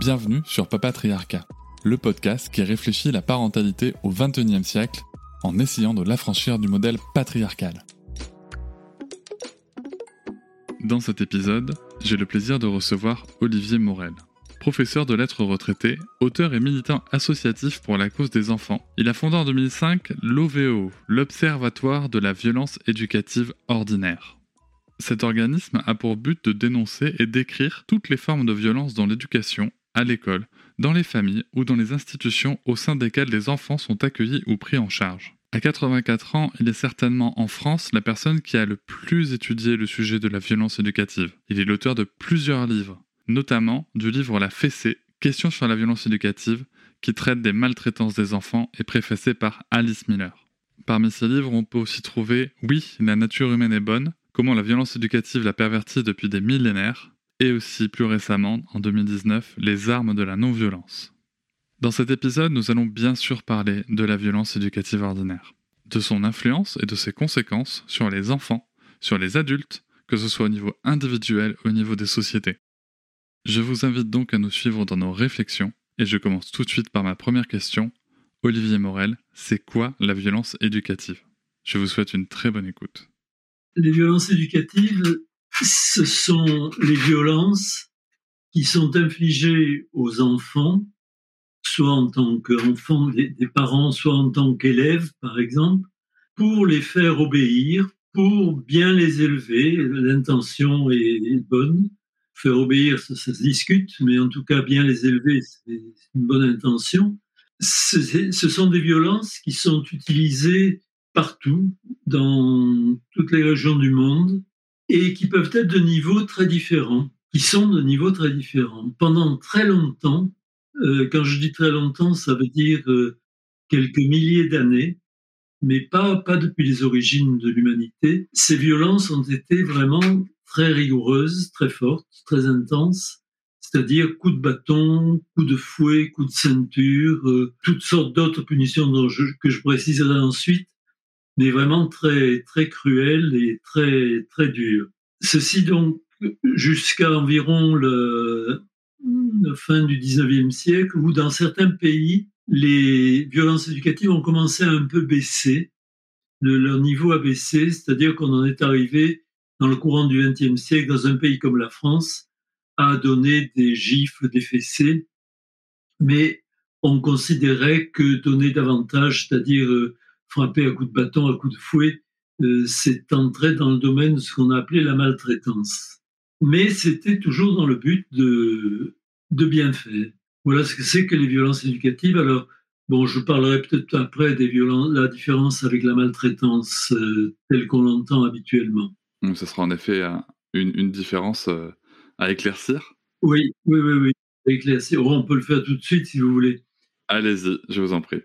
Bienvenue sur Papatriarcat, le podcast qui réfléchit la parentalité au XXIe siècle en essayant de l'affranchir du modèle patriarcal. Dans cet épisode, j'ai le plaisir de recevoir Olivier Morel. Professeur de lettres retraité, auteur et militant associatif pour la cause des enfants, il a fondé en 2005 l'OVO, l'Observatoire de la violence éducative ordinaire. Cet organisme a pour but de dénoncer et décrire toutes les formes de violence dans l'éducation à l'école, dans les familles ou dans les institutions au sein desquelles les enfants sont accueillis ou pris en charge. À 84 ans, il est certainement en France la personne qui a le plus étudié le sujet de la violence éducative. Il est l'auteur de plusieurs livres, notamment du livre La Fessée, Questions sur la violence éducative, qui traite des maltraitances des enfants et préfacé par Alice Miller. Parmi ces livres, on peut aussi trouver Oui, la nature humaine est bonne, comment la violence éducative l'a pervertie depuis des millénaires, et aussi plus récemment, en 2019, les armes de la non-violence. Dans cet épisode, nous allons bien sûr parler de la violence éducative ordinaire, de son influence et de ses conséquences sur les enfants, sur les adultes, que ce soit au niveau individuel au niveau des sociétés. Je vous invite donc à nous suivre dans nos réflexions, et je commence tout de suite par ma première question. Olivier Morel, c'est quoi la violence éducative? Je vous souhaite une très bonne écoute. Les violences éducatives, ce sont les violences qui sont infligées aux enfants, soit en tant qu'enfants des, parents, soit en tant qu'élèves, par exemple, pour les faire obéir, pour bien les élever. L'intention est, bonne. Faire obéir, ça, se discute, mais en tout cas, bien les élever, c'est une bonne intention. Ce sont des violences qui sont utilisées partout, dans toutes les régions du monde, et qui peuvent être de niveaux très différents, qui sont de niveaux très différents. Pendant très longtemps, euh, quand je dis très longtemps, ça veut dire euh, quelques milliers d'années, mais pas, pas depuis les origines de l'humanité, ces violences ont été vraiment très rigoureuses, très fortes, très intenses, c'est-à-dire coups de bâton, coups de fouet, coups de ceinture, euh, toutes sortes d'autres punitions que je préciserai ensuite, mais vraiment très, très cruel et très, très dur. Ceci donc jusqu'à environ le, la fin du 19e siècle, où dans certains pays, les violences éducatives ont commencé à un peu baisser, leur niveau a baissé, c'est-à-dire qu'on en est arrivé dans le courant du 20e siècle, dans un pays comme la France, à donner des gifles, des fessées, mais on considérait que donner davantage, c'est-à-dire euh, frapper à coups de bâton, à coups de fouet, euh, c'est entrer dans le domaine de ce qu'on a appelé la maltraitance. Mais c'était toujours dans le but de, de bien faire. Voilà ce que c'est que les violences éducatives. Alors, bon, je parlerai peut-être après des violences, la différence avec la maltraitance euh, telle qu'on l'entend habituellement. Donc, ce sera en effet une, une différence euh, à éclaircir Oui, oui, oui, oui. éclaircir. on peut le faire tout de suite si vous voulez. Allez-y, je vous en prie.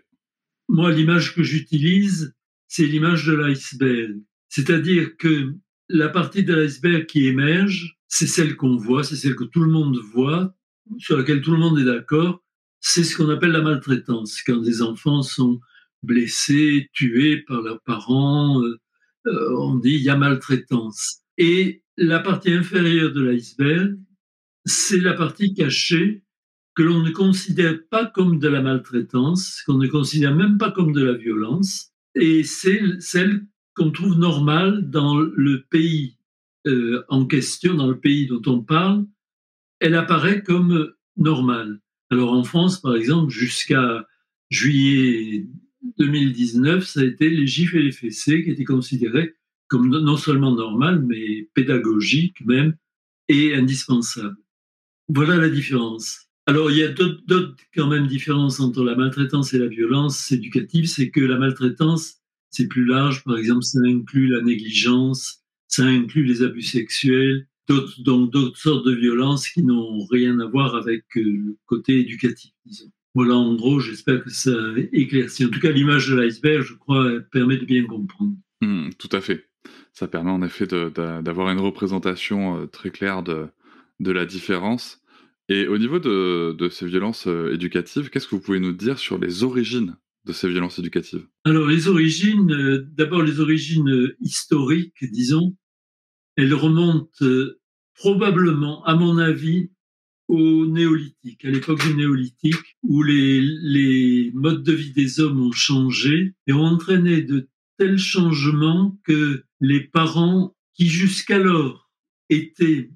Moi, l'image que j'utilise, c'est l'image de l'iceberg. C'est-à-dire que la partie de l'iceberg qui émerge, c'est celle qu'on voit, c'est celle que tout le monde voit, sur laquelle tout le monde est d'accord. C'est ce qu'on appelle la maltraitance, quand des enfants sont blessés, tués par leurs parents. Euh, euh, on dit il y a maltraitance. Et la partie inférieure de l'iceberg, c'est la partie cachée que l'on ne considère pas comme de la maltraitance, qu'on ne considère même pas comme de la violence, et c'est celle qu'on trouve normale dans le pays euh, en question, dans le pays dont on parle, elle apparaît comme normale. Alors en France, par exemple, jusqu'à juillet 2019, ça a été les gifles et les fessées qui étaient considérés comme non seulement normales, mais pédagogiques même, et indispensables. Voilà la différence. Alors, il y a d'autres quand même différences entre la maltraitance et la violence éducative, c'est que la maltraitance, c'est plus large. Par exemple, ça inclut la négligence, ça inclut les abus sexuels, donc d'autres sortes de violences qui n'ont rien à voir avec euh, le côté éducatif, disons. Voilà, en gros, j'espère que ça éclaircit. En tout cas, l'image de l'iceberg, je crois, permet de bien comprendre. Mmh, tout à fait. Ça permet en effet d'avoir une représentation euh, très claire de la différence. Et au niveau de, ces violences euh, éducatives, qu'est-ce que vous pouvez nous dire sur les origines de ces violences éducatives? Alors, les origines, d'abord les origines historiques, disons, elles remontent probablement, à mon avis, au néolithique, à l'époque du néolithique, où les modes de vie des hommes ont changé et ont entraîné de tels changements que les parents qui jusqu'alors étaient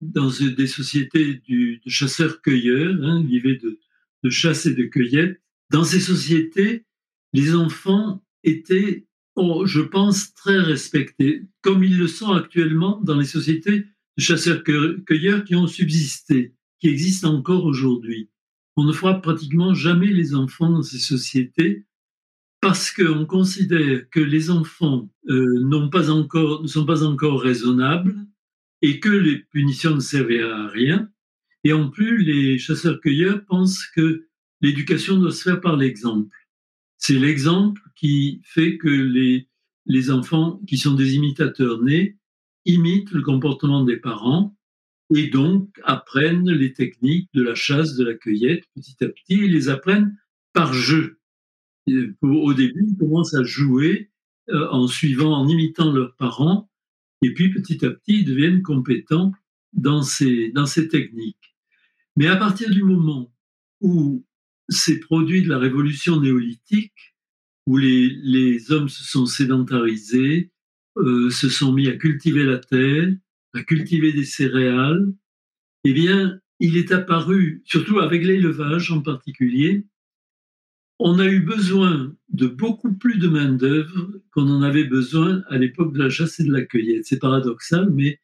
dans des sociétés de chasseurs-cueilleurs, hein, de, de chasse et de cueillette, dans ces sociétés, les enfants étaient, oh, je pense, très respectés, comme ils le sont actuellement dans les sociétés de chasseurs-cueilleurs qui ont subsisté qui existent encore aujourd'hui. On ne fera pratiquement jamais les enfants dans ces sociétés parce qu'on considère que les enfants euh, ne sont pas encore raisonnables et que les punitions ne servaient à rien. Et en plus, les chasseurs-cueilleurs pensent que l'éducation doit se faire par l'exemple. C'est l'exemple qui fait que les, les enfants qui sont des imitateurs nés imitent le comportement des parents et donc apprennent les techniques de la chasse, de la cueillette petit à petit, ils les apprennent par jeu. au début, ils commencent à jouer euh, en suivant, en imitant leurs parents, et puis petit à petit, ils deviennent compétents dans ces, dans ces techniques. Mais à partir du moment où ces produits de la révolution néolithique, où les, les hommes se sont sédentarisés, euh, se sont mis à cultiver la terre, à cultiver des céréales, eh bien, il est apparu, surtout avec l'élevage en particulier, on a eu besoin de beaucoup plus de main-d'œuvre qu'on en avait besoin à l'époque de la chasse et de la cueillette. C'est paradoxal, mais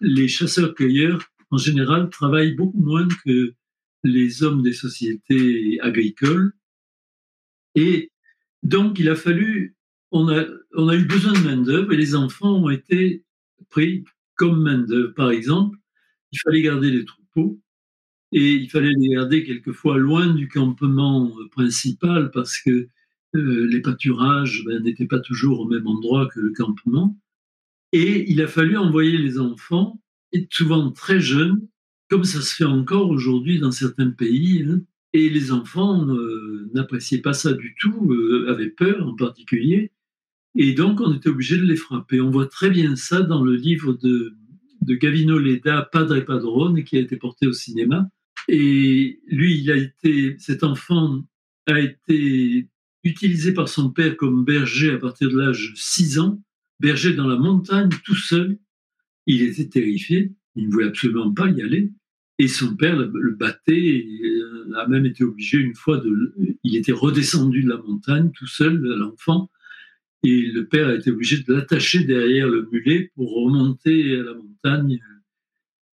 les chasseurs-cueilleurs, en général, travaillent beaucoup moins que les hommes des sociétés agricoles. Et donc, il a fallu, on a, on a eu besoin de main-d'œuvre et les enfants ont été pris comme main-d'œuvre. Par exemple, il fallait garder les troupeaux et il fallait les garder quelquefois loin du campement euh, principal parce que euh, les pâturages ben, n'étaient pas toujours au même endroit que le campement. Et il a fallu envoyer les enfants, et souvent très jeunes, comme ça se fait encore aujourd'hui dans certains pays. Hein. et les enfants euh, n'appréciaient pas ça du tout, avaient peur en particulier. Et donc, on était obligé de les frapper. On voit très bien ça dans le livre de, de Gavino Leda, Padre Padrone, qui a été porté au cinéma. Et lui, il a été, cet enfant a été utilisé par son père comme berger à partir de l'âge de 6 ans, berger dans la montagne, tout seul. Il était terrifié, il ne voulait absolument pas y aller. Et son père le, battait, et euh, a même été obligé une fois de. Il était redescendu de la montagne tout seul, l'enfant, et le père a été obligé de l'attacher derrière le mulet pour remonter à la montagne.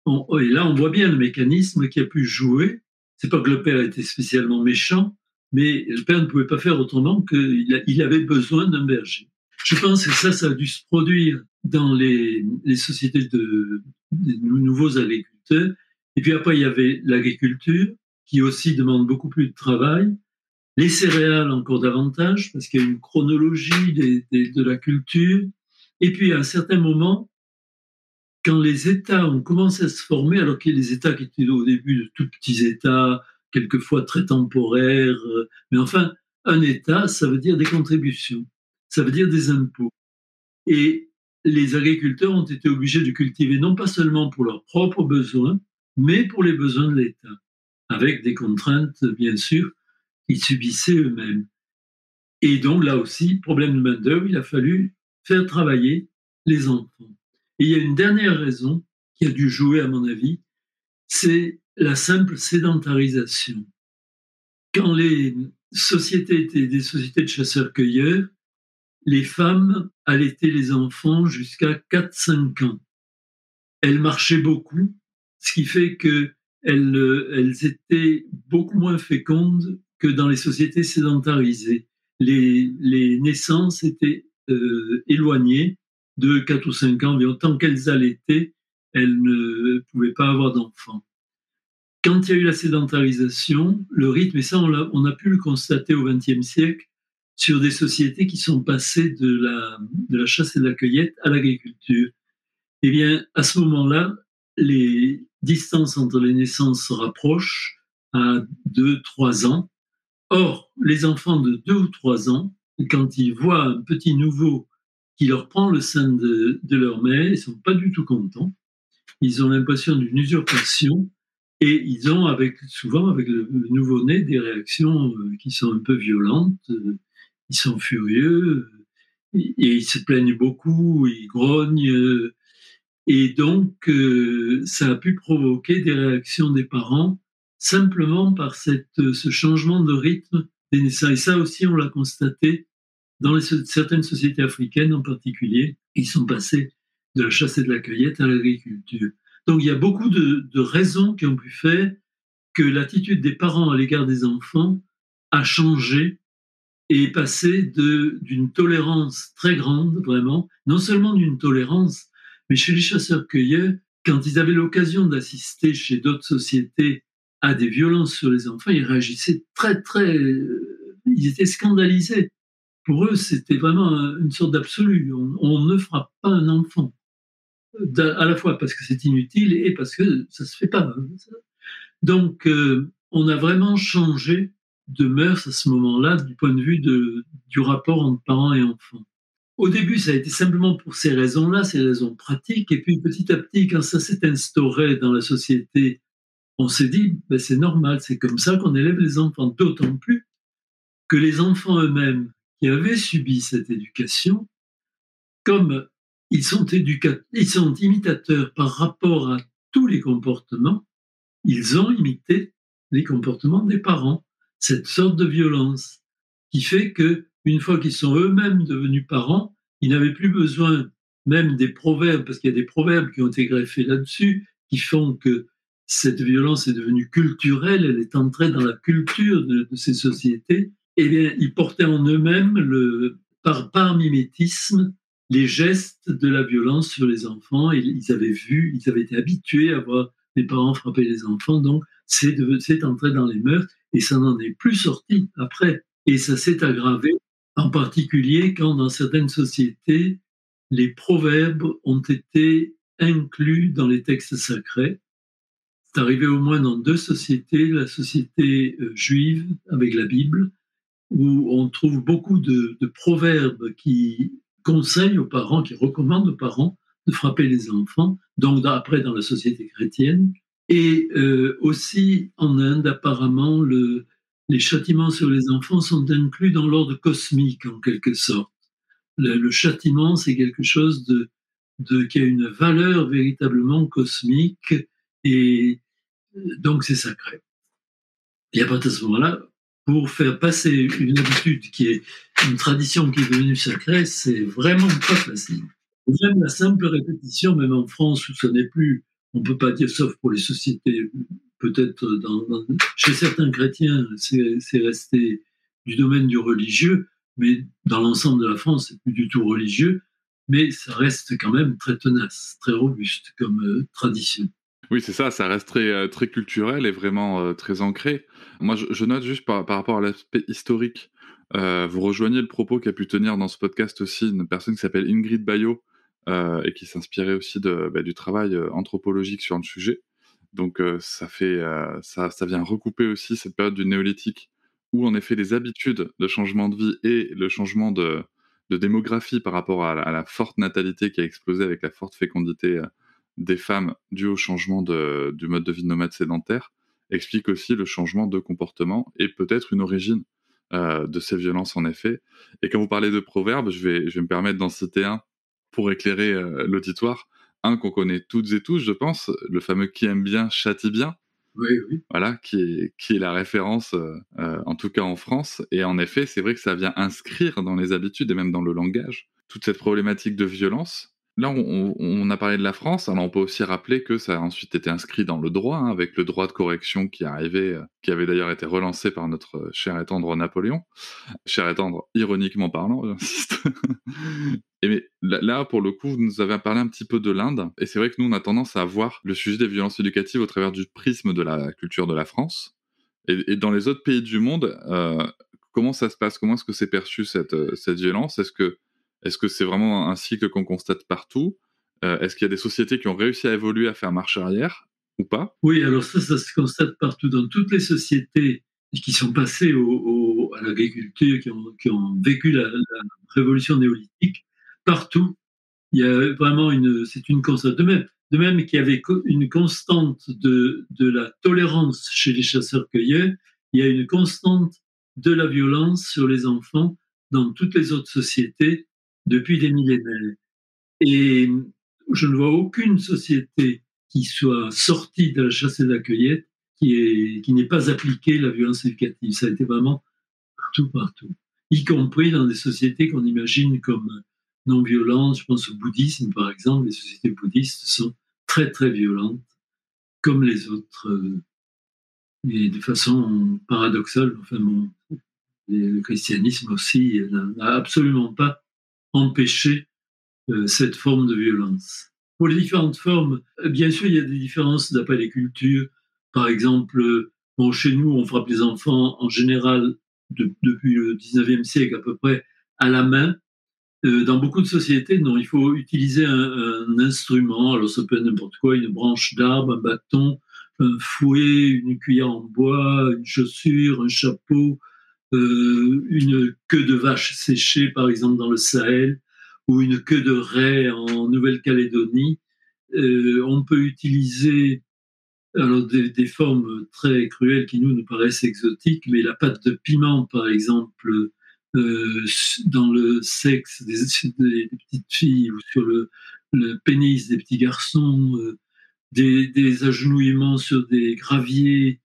Et là, on voit bien le mécanisme qui a pu jouer. C'est pas que le père était spécialement méchant, mais le père ne pouvait pas faire autrement qu'il avait besoin d'un berger. Je pense que ça, ça a dû se produire dans les, sociétés de nouveaux agriculteurs. Et puis après, il y avait l'agriculture, qui aussi demande beaucoup plus de travail. Les céréales encore davantage, parce qu'il y a une chronologie de la culture. Et puis à un certain moment, quand les États ont commencé à se former, alors qu'il y a les États qui étaient au début de tout petits États, quelquefois très temporaires, euh, mais enfin, un État, ça veut dire des contributions, ça veut dire des impôts. Et les agriculteurs ont été obligés de cultiver non pas seulement pour leurs propres besoins, mais pour les besoins de l'État, avec des contraintes, bien sûr, ils subissaient eux-mêmes. Et donc là aussi, problème de main-d'œuvre, il a fallu faire travailler les enfants. Et il y a une dernière raison qui a dû jouer, à mon avis, c'est la simple sédentarisation. Quand les sociétés étaient des sociétés de chasseurs-cueilleurs, les femmes allaitaient les enfants jusqu'à 4-5 ans. Elles marchaient beaucoup, ce qui fait qu'elles elles étaient beaucoup moins fécondes que dans les sociétés sédentarisées. Les, les naissances étaient euh, éloignées de 4 ou 5 ans, mais autant qu'elles allaitaient, elles ne pouvaient pas avoir d'enfants. Quand il y a eu la sédentarisation, le rythme, et ça on a, pu le constater au XXe siècle, sur des sociétés qui sont passées de la, de la chasse et de la cueillette à l'agriculture. Eh bien, à ce moment-là, les distances entre les naissances se rapprochent à 2-3 ans. Or, les enfants de 2 ou 3 ans, quand ils voient un petit nouveau qui leur prend le sein de, leur mère, ils sont pas du tout contents. Ils ont l'impression d'une usurpation et ils ont souvent avec le nouveau-né des réactions euh, qui sont un peu violentes. Ils sont furieux et ils se plaignent beaucoup, ils grognent. Et donc, euh, ça a pu provoquer des réactions des parents simplement par ce changement de rythme des naissances. Et ça aussi, on l'a constaté dans certaines sociétés africaines en particulier. Ils sont passés de la chasse et de la cueillette à l'agriculture. Donc, il y a beaucoup de, de raisons qui ont pu faire que l'attitude des parents à l'égard des enfants a changé et est passée d'une tolérance très grande, vraiment, non seulement d'une tolérance, mais chez les chasseurs-cueilleurs, quand ils avaient l'occasion d'assister chez d'autres sociétés à des violences sur les enfants, ils réagissaient très, très... Ils étaient scandalisés. Pour eux, c'était vraiment une sorte d'absolu. On, ne frappe pas un enfant. À la fois parce que c'est inutile et parce que ça se fait pas. Donc, euh, on a vraiment changé de mœurs à ce moment-là du point de vue du rapport entre parents et enfants. Au début, ça a été simplement pour ces raisons-là, ces raisons pratiques. Et puis petit à petit, quand ça s'est instauré dans la société, on s'est dit, ben, c'est normal, c'est comme ça qu'on élève les enfants. D'autant plus que les enfants eux-mêmes qui avaient subi cette éducation, comme ils sont, imitateurs par rapport à tous les comportements, ils ont imité les comportements des parents, cette sorte de violence qui fait que une fois qu'ils sont eux-mêmes devenus parents, ils n'avaient plus besoin même des proverbes, parce qu'il y a des proverbes qui ont été greffés là-dessus, qui font que cette violence est devenue culturelle, elle est entrée dans la culture de, ces sociétés. Eh bien, ils portaient en eux-mêmes, le, par, par mimétisme, les gestes de la violence sur les enfants. Ils avaient vu, ils avaient été habitués à voir les parents frapper les enfants. Donc, c'est entré dans les mœurs et ça n'en est plus sorti après. Et ça s'est aggravé en particulier quand dans certaines sociétés, les proverbes ont été inclus dans les textes sacrés. C'est arrivé au moins dans deux sociétés, la société euh, juive avec la Bible, où on trouve beaucoup de, proverbes qui conseillent aux parents, qui recommandent aux parents de frapper les enfants, donc après dans la société chrétienne. Et euh, aussi en Inde, apparemment, le, les châtiments sur les enfants sont inclus dans l'ordre cosmique en quelque sorte. Le, châtiment, c'est quelque chose qui a une valeur véritablement cosmique et donc c'est sacré. Et à partir de ce moment-là, pour faire passer une habitude qui est une tradition qui est devenue sacrée, c'est vraiment pas facile. Même la simple répétition, même en France où ce n'est plus, on peut pas dire, sauf pour les sociétés peut-être chez certains chrétiens, c'est resté du domaine du religieux, mais dans l'ensemble de la France, c'est plus du tout religieux, mais ça reste quand même très tenace, très robuste comme euh, tradition. Oui, c'est ça, ça reste très, euh, très culturel et vraiment euh, très ancré. Moi, je, note juste par, rapport à l'aspect historique, vous rejoignez le propos qu'a pu tenir dans ce podcast aussi une personne qui s'appelle Ingrid Bayot et qui s'inspirait aussi de, bah, du travail anthropologique sur le sujet. Donc ça fait ça, ça vient recouper aussi cette période du néolithique où en effet les habitudes de changement de vie et le changement de, démographie par rapport à la, forte natalité qui a explosé avec la forte fécondité des femmes due au changement du mode de vie nomade sédentaire explique aussi le changement de comportement et peut-être une origine de ces violences en effet. Et quand vous parlez de proverbes, je vais, je vais me permettre d'en citer un pour éclairer l'auditoire un qu'on connaît toutes et tous, je pense, le fameux qui aime bien châtie bien. Oui, oui. Voilà, qui est, qui est la référence, euh, euh, en tout cas en France. Et en effet, c'est vrai que ça vient inscrire dans les habitudes et même dans le langage toute cette problématique de violence. Là, on, a parlé de la France. Alors, on peut aussi rappeler que ça a ensuite été inscrit dans le droit, hein, avec le droit de correction qui arrivait, euh, qui avait d'ailleurs été relancé par notre cher et tendre Napoléon. Cher et tendre, ironiquement parlant, j'insiste. et mais là, pour le coup, vous nous avez parlé un petit peu de l'Inde. Et c'est vrai que nous, on a tendance à voir le sujet des violences éducatives au travers du prisme de la culture de la France. Et, dans les autres pays du monde, euh, comment ça se passe? Comment est-ce que c'est perçu cette, euh, cette violence? Est-ce que est-ce que c'est vraiment un cycle qu'on constate partout? Euh, Est-ce qu'il y a des sociétés qui ont réussi à évoluer, à faire marche arrière ou pas? Oui, alors ça, ça se constate partout. Dans toutes les sociétés qui sont passées à l'agriculture, qui ont, vécu la, révolution néolithique, partout, il y a vraiment une, c'est une constante. De même, de même qu'il y avait une constante de, de la tolérance chez les chasseurs-cueilleurs, il y a une constante de la violence sur les enfants dans toutes les autres sociétés depuis des millénaires. Et je ne vois aucune société qui soit sortie de la chasse et de la cueillette qui, n'ait pas appliqué la violence éducative. Ça a été vraiment partout, partout. Y compris dans des sociétés qu'on imagine comme non violentes. Je pense au bouddhisme, par exemple. Les sociétés bouddhistes sont très, très violentes, comme les autres. Euh, et de façon paradoxale, enfin, le christianisme aussi n'a absolument pas empêcher euh, cette forme de violence. Pour les différentes formes, euh, bien sûr, il y a des différences d'après les cultures. Par exemple, euh, chez nous, on frappe les enfants en général depuis le 19e siècle à peu près à la main. dans beaucoup de sociétés, non, il faut utiliser un, instrument. Alors, ça peut être n'importe quoi, une branche d'arbre, un bâton, un fouet, une cuillère en bois, une chaussure, un chapeau, une queue de vache séchée, par exemple, dans le Sahel, ou une queue de raie en Nouvelle-Calédonie. Euh, on peut utiliser alors des, formes très cruelles qui nous nous paraissent exotiques, mais la pâte de piment, par exemple, euh, dans le sexe des, petites filles ou sur le, pénis des petits garçons, des, des, agenouillements sur des graviers,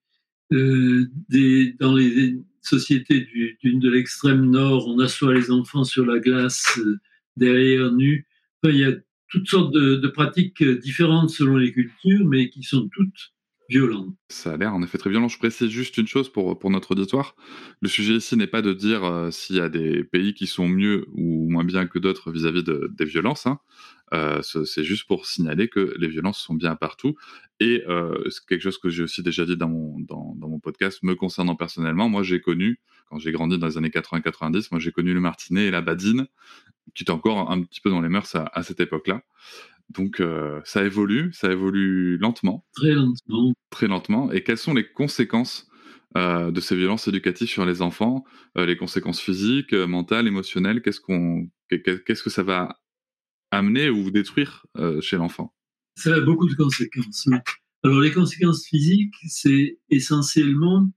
des, dans les, société d'une de l'extrême nord, on assoit les enfants sur la glace euh, derrière nus. il y a toutes sortes de, pratiques euh, différentes selon les cultures, mais qui sont toutes violentes. Ça a l'air en effet très violent. Je précise juste une chose pour, pour notre auditoire. Le sujet ici n'est pas de dire euh, s'il y a des pays qui sont mieux ou moins bien que d'autres vis-à-vis des violences. Hein. Euh, c'est juste pour signaler que les violences sont bien partout. Et euh, c'est quelque chose que j'ai aussi déjà dit dans mon, dans, mon podcast me concernant personnellement. Moi, j'ai connu, quand j'ai grandi dans les années 80-90, moi j'ai connu le martinet et la badine, qui étaient encore un petit peu dans les mœurs à, cette époque-là. Donc euh, ça évolue, ça évolue lentement. Très lentement. Très lentement. Et quelles sont les conséquences de ces violences éducatives sur les enfants, les conséquences physiques, mentales, émotionnelles, qu'est-ce qu'on, qu'est-ce que ça va amener ou détruire euh, chez l'enfant? Ça a beaucoup de conséquences. Alors les conséquences physiques, c'est essentiellement...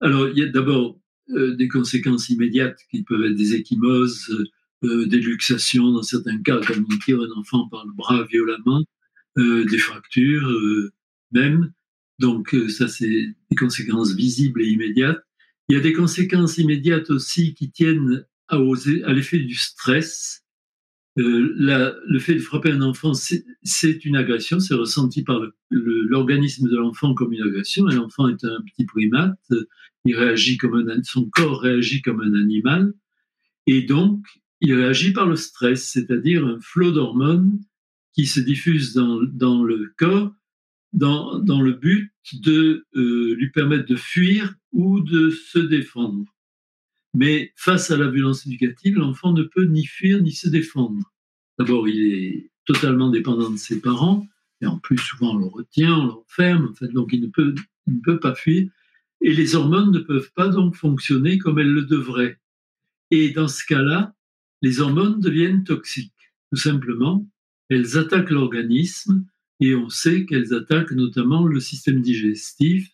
Alors il y a d'abord euh, des conséquences immédiates qui peuvent être des échymoses, euh, des luxations dans certains cas, comme on tire un enfant par le bras violemment, des fractures même. Donc ça, c'est des conséquences visibles et immédiates. Il y a des conséquences immédiates aussi qui tiennent à, à l'effet du stress, euh, le fait de frapper un enfant, c'est une agression, c'est ressenti par l'organisme de l'enfant comme une agression. L'enfant est un petit primate, il réagit comme son corps réagit comme un animal, et donc il réagit par le stress, c'est-à-dire un flot d'hormones qui se diffuse dans, dans le corps dans, dans, le but de euh, lui permettre de fuir ou de se défendre. Mais face à la violence éducative, l'enfant ne peut ni fuir ni se défendre. D'abord, il est totalement dépendant de ses parents, et en plus, souvent, on le retient, on l'enferme, en fait, donc il ne, peut, il ne peut pas fuir. Et les hormones ne peuvent pas donc fonctionner comme elles le devraient. Et dans ce cas-là, les hormones deviennent toxiques. Tout simplement, elles attaquent l'organisme et on sait qu'elles attaquent notamment le système digestif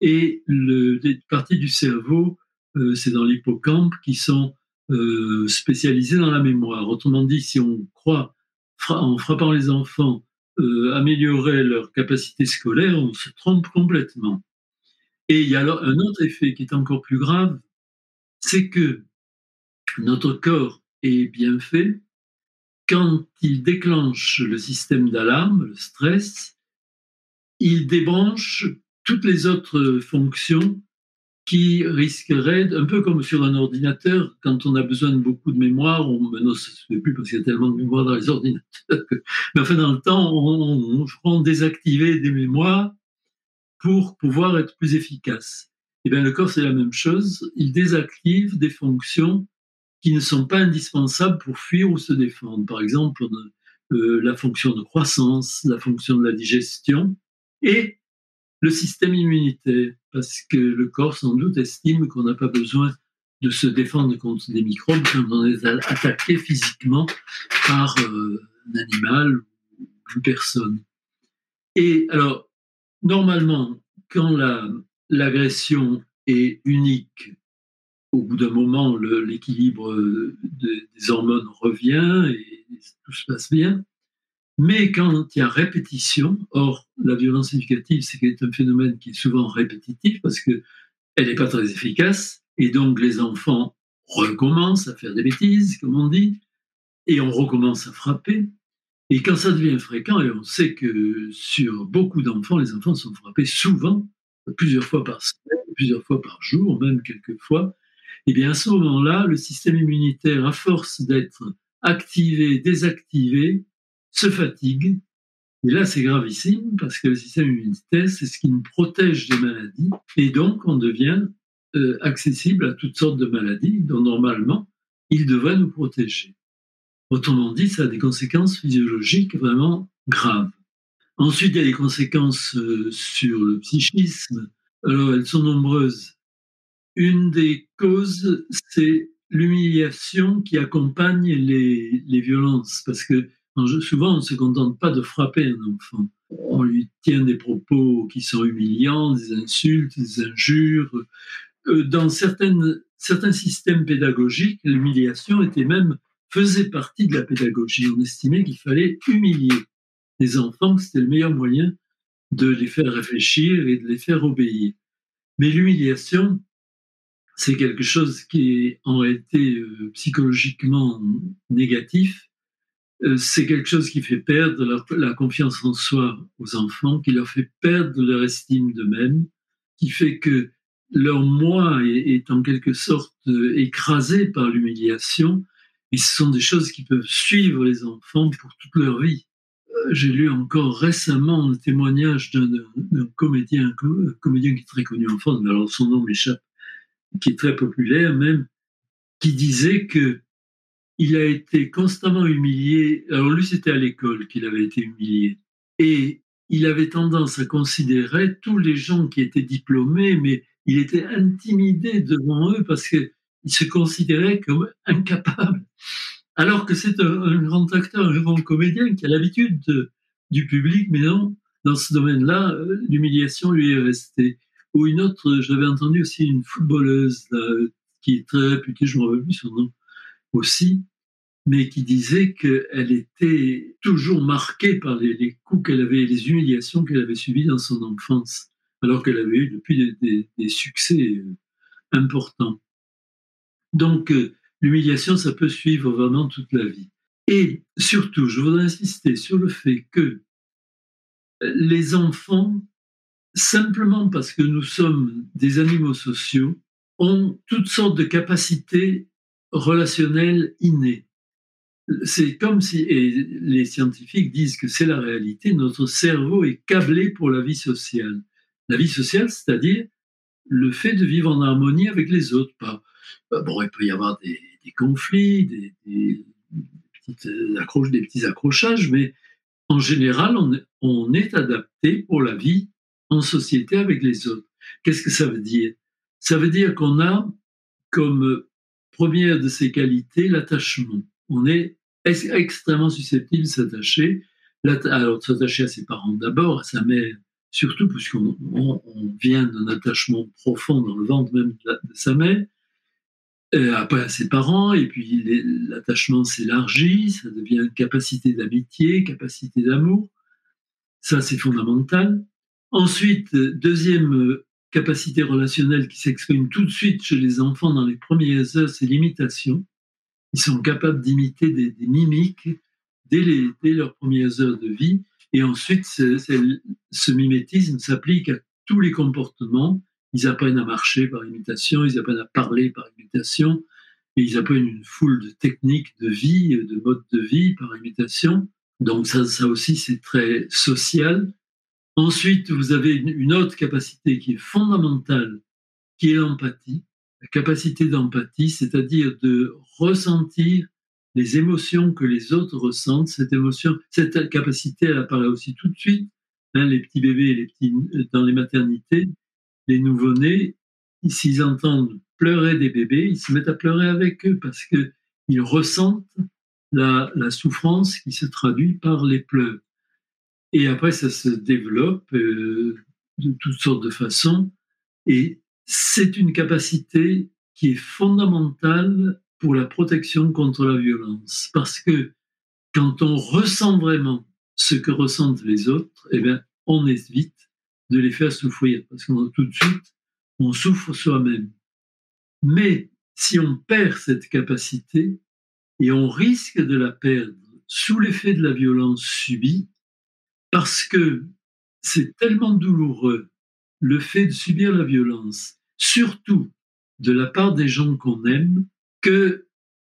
et le, des parties du cerveau euh, c'est dans l'hippocampe, qui sont euh, spécialisés dans la mémoire. Autrement dit, si on croit, en frappant les enfants, euh, améliorer leur capacité scolaire, on se trompe complètement. Et il y a alors un autre effet qui est encore plus grave, c'est que notre corps est bien fait quand il déclenche le système d'alarme, le stress, il débranche toutes les autres fonctions qui risqueraient, un peu comme sur un ordinateur, quand on a besoin de beaucoup de mémoire, on, ne se fait plus parce qu'il y a tellement de mémoire dans les ordinateurs. Mais enfin, dans le temps, on, on, désactiver des mémoires pour pouvoir être plus efficace. Et eh bien, le corps, c'est la même chose. Il désactive des fonctions qui ne sont pas indispensables pour fuir ou se défendre. Par exemple, euh, la fonction de croissance, la fonction de la digestion. Et le système immunitaire, parce que le corps sans doute estime qu'on n'a pas besoin de se défendre contre des microbes quand on est attaqué physiquement par euh, un animal ou une personne. Et alors, normalement, quand l'agression est unique, au bout d'un moment, l'équilibre des hormones revient et tout se passe bien. Mais quand il y a répétition, or la violence éducative, c'est un phénomène qui est souvent répétitif parce que elle n'est pas très efficace, et donc les enfants recommencent à faire des bêtises, comme on dit, et on recommence à frapper. Et quand ça devient fréquent, et on sait que sur beaucoup d'enfants, les enfants sont frappés souvent, plusieurs fois par semaine, plusieurs fois par jour, même quelques fois, et bien à ce moment-là, le système immunitaire, à force d'être activé, désactivé, se fatigue. Et là, c'est gravissime parce que le système immunitaire, c'est ce qui nous protège des maladies. Et donc, on devient euh, accessible à toutes sortes de maladies dont normalement, il devrait nous protéger. Autrement dit, ça a des conséquences physiologiques vraiment graves. Ensuite, il y a des conséquences euh, sur le psychisme. Alors, elles sont nombreuses. Une des causes, c'est l'humiliation qui accompagne les, violences, parce que souvent, on ne se contente pas de frapper un enfant. On lui tient des propos qui sont humiliants, des insultes, des injures. Euh, dans certains systèmes pédagogiques, l'humiliation était même faisait partie de la pédagogie. On estimait qu'il fallait humilier les enfants, c'était le meilleur moyen de les faire réfléchir et de les faire obéir. Mais l'humiliation, c'est quelque chose qui en réalité euh, psychologiquement négatif euh, c'est quelque chose qui fait perdre la confiance en soi aux enfants, qui leur fait perdre leur estime d'eux-mêmes, qui fait que leur moi est, en quelque sorte euh, écrasé par l'humiliation. Et ce sont des choses qui peuvent suivre les enfants pour toute leur vie. J'ai lu encore récemment un témoignage d'un comédien, comédien qui est très connu en France, mais alors son nom m'échappe, qui est très populaire même, qui disait que il a été constamment humilié. Alors lui, c'était à l'école qu'il avait été humilié. Et il avait tendance à considérer tous les gens qui étaient diplômés, mais il était intimidé devant eux parce qu'il se considérait comme incapable. Alors que c'est un, grand acteur, un grand comédien qui a l'habitude du public, mais non, dans ce domaine-là, l'humiliation lui est restée. Ou une autre, j'avais entendu aussi une footballeuse qui est très réputée, je ne me rappelle plus son nom, aussi, mais qui disait qu'elle était toujours marquée par les, coups qu'elle avait, les humiliations qu'elle avait subies dans son enfance, alors qu'elle avait eu depuis des, succès euh, importants. Donc, euh, l'humiliation, ça peut suivre vraiment toute la vie. Et surtout, je voudrais insister sur le fait que les enfants, simplement parce que nous sommes des animaux sociaux, ont toutes sortes de capacités relationnel inné. C'est comme si, et les scientifiques disent que c'est la réalité, notre cerveau est câblé pour la vie sociale. La vie sociale, c'est-à-dire le fait de vivre en harmonie avec les autres. Pas, bon, il peut y avoir des, conflits, des, des, petites des petits accrochages, mais en général, on, on est adapté pour la vie en société avec les autres. Qu'est-ce que ça veut dire? Ça veut dire qu'on a comme Première de ces qualités, l'attachement. On est extrêmement susceptible de s'attacher. Alors, de s'attacher à ses parents d'abord, à sa mère surtout, puisqu'on vient d'un attachement profond dans le ventre même de, sa mère, euh, après à ses parents, et puis l'attachement s'élargit, ça devient capacité d'amitié, capacité d'amour. Ça, c'est fondamental. Ensuite, deuxième capacité relationnelle qui s'exprime tout de suite chez les enfants dans les premières heures, c'est l'imitation. Ils sont capables d'imiter des, mimiques, dès, leurs premières heures de vie. Et ensuite, ce mimétisme s'applique à tous les comportements. Ils apprennent à marcher par imitation, ils apprennent à parler par imitation, et ils apprennent une foule de techniques de vie, de modes de vie par imitation. Donc ça aussi, c'est très social. Ensuite, vous avez une autre capacité qui est fondamentale, qui est l'empathie. La capacité d'empathie, c'est-à-dire de ressentir les émotions que les autres ressentent. Cette capacité, elle apparaît aussi tout de suite. Hein, les petits bébés, les petits, dans les maternités, les nouveau-nés, s'ils entendent pleurer des bébés, ils se mettent à pleurer avec eux parce qu'ils ressentent la, souffrance qui se traduit par les pleurs. Et après, ça se développe euh, de toutes sortes de façons. Et c'est une capacité qui est fondamentale pour la protection contre la violence. Parce que quand on ressent vraiment ce que ressentent les autres, eh bien, on évite de les faire souffrir. Parce qu'on tout de suite, on souffre soi-même. Mais si on perd cette capacité, et on risque de la perdre sous l'effet de la violence subie, parce que c'est tellement douloureux le fait de subir la violence, surtout de la part des gens qu'on aime, que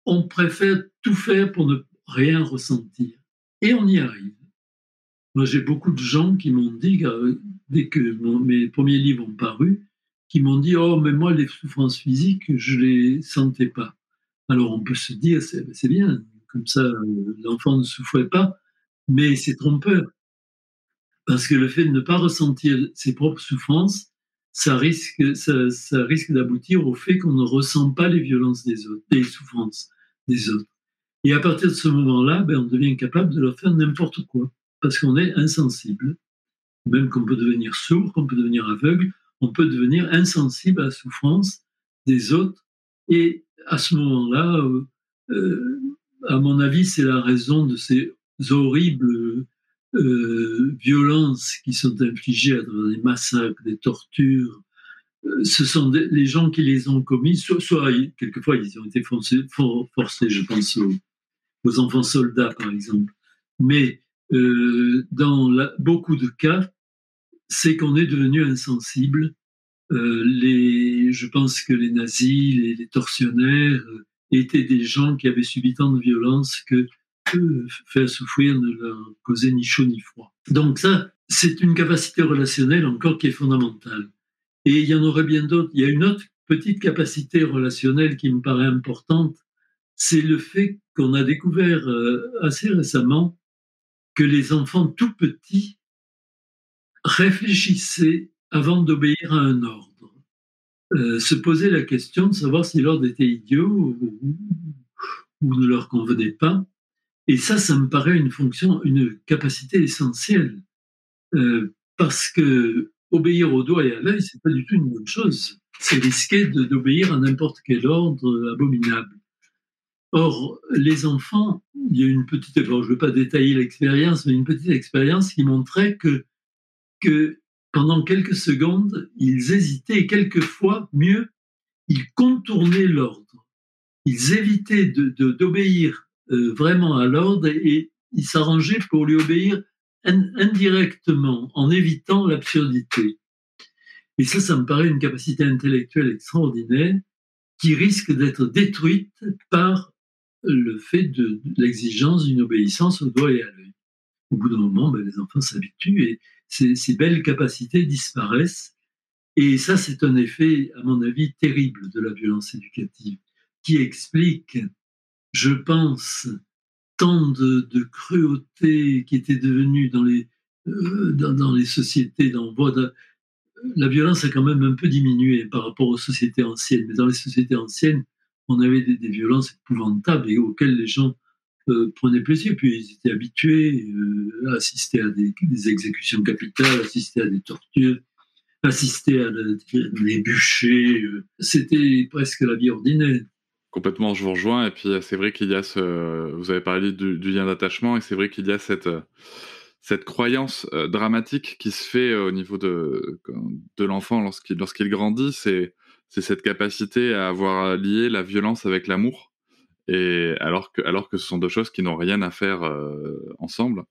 on préfère tout faire pour ne rien ressentir. Et on y arrive. Moi, j'ai beaucoup de gens qui m'ont dit, euh, dès que mes premiers livres ont paru, qui m'ont dit Oh, mais moi, les souffrances physiques, je les sentais pas. Alors, on peut se dire C'est bien, comme ça, euh, l'enfant ne souffrait pas, mais c'est trompeur. Parce que le fait de ne pas ressentir ses propres souffrances, ça risque, ça, risque d'aboutir au fait qu'on ne ressent pas les violences des autres, les souffrances des autres. Et à partir de ce moment-là, ben, on devient capable de leur faire n'importe quoi, parce qu'on est insensible. Même qu'on peut devenir sourd, qu'on peut devenir aveugle, on peut devenir insensible à la souffrance des autres. Et à ce moment-là, euh, euh, à mon avis, c'est la raison de ces horribles violences qui sont infligées à travers des massacres, des tortures. ce sont les gens qui les ont commis, soit, quelquefois ils ont été forcés, je pense aux, enfants soldats par exemple. Mais dans beaucoup de cas, c'est qu'on est devenu insensible. Euh, les, je pense que les nazis, les, tortionnaires euh, étaient des gens qui avaient subi tant de violence que faire souffrir ne leur causait ni chaud ni froid. Donc ça, c'est une capacité relationnelle encore qui est fondamentale. Et il y en aurait bien d'autres. Il y a une autre petite capacité relationnelle qui me paraît importante, c'est le fait qu'on a découvert euh, assez récemment que les enfants tout petits réfléchissez avant d'obéir à un ordre. Euh, se poser la question de savoir si l'ordre était idiot ou, ne leur convenait pas. Et ça, ça me paraît une fonction, une capacité essentielle. Euh, parce que obéir au doigt et à l'œil, c'est pas du tout une bonne chose. C'est risquer d'obéir à n'importe quel ordre abominable. Or, les enfants, il y a une petite, je ne veux pas détailler l'expérience, mais une petite expérience qui montrait que que pendant quelques secondes, ils hésitaient et quelquefois, mieux, ils contournaient l'ordre. Ils évitaient d'obéir de, euh, vraiment à l'ordre et, ils s'arrangeaient pour lui obéir indirectement, en évitant l'absurdité. Et ça, ça me paraît une capacité intellectuelle extraordinaire qui risque d'être détruite par le fait de, l'exigence d'une obéissance au doigt et à l'œil. Au bout d'un moment, ben, les enfants s'habituent et ces, belles capacités disparaissent. Et ça, c'est un effet, à mon avis, terrible de la violence éducative, qui explique, je pense, tant de, cruauté qui était devenue dans les, euh, dans, les sociétés. La violence a quand même un peu diminué par rapport aux sociétés anciennes, mais dans les sociétés anciennes, on avait des, des violences épouvantables et auxquelles les gens euh, prenaient plaisir. Puis ils étaient habitués euh, à assister à des, exécutions capitales, assister à des tortures, assister à des bûchers. Euh. C'était presque la vie ordinaire. Complètement, je vous rejoins. Et puis c'est vrai qu'il y a ce. Vous avez parlé du, lien d'attachement, et c'est vrai qu'il y a cette cette croyance dramatique qui se fait au niveau de, de l'enfant lorsqu'il lorsqu'il grandit, c'est c'est cette capacité à avoir lié la violence avec l'amour et alors que, alors que ce sont deux choses qui n'ont rien à faire ensemble.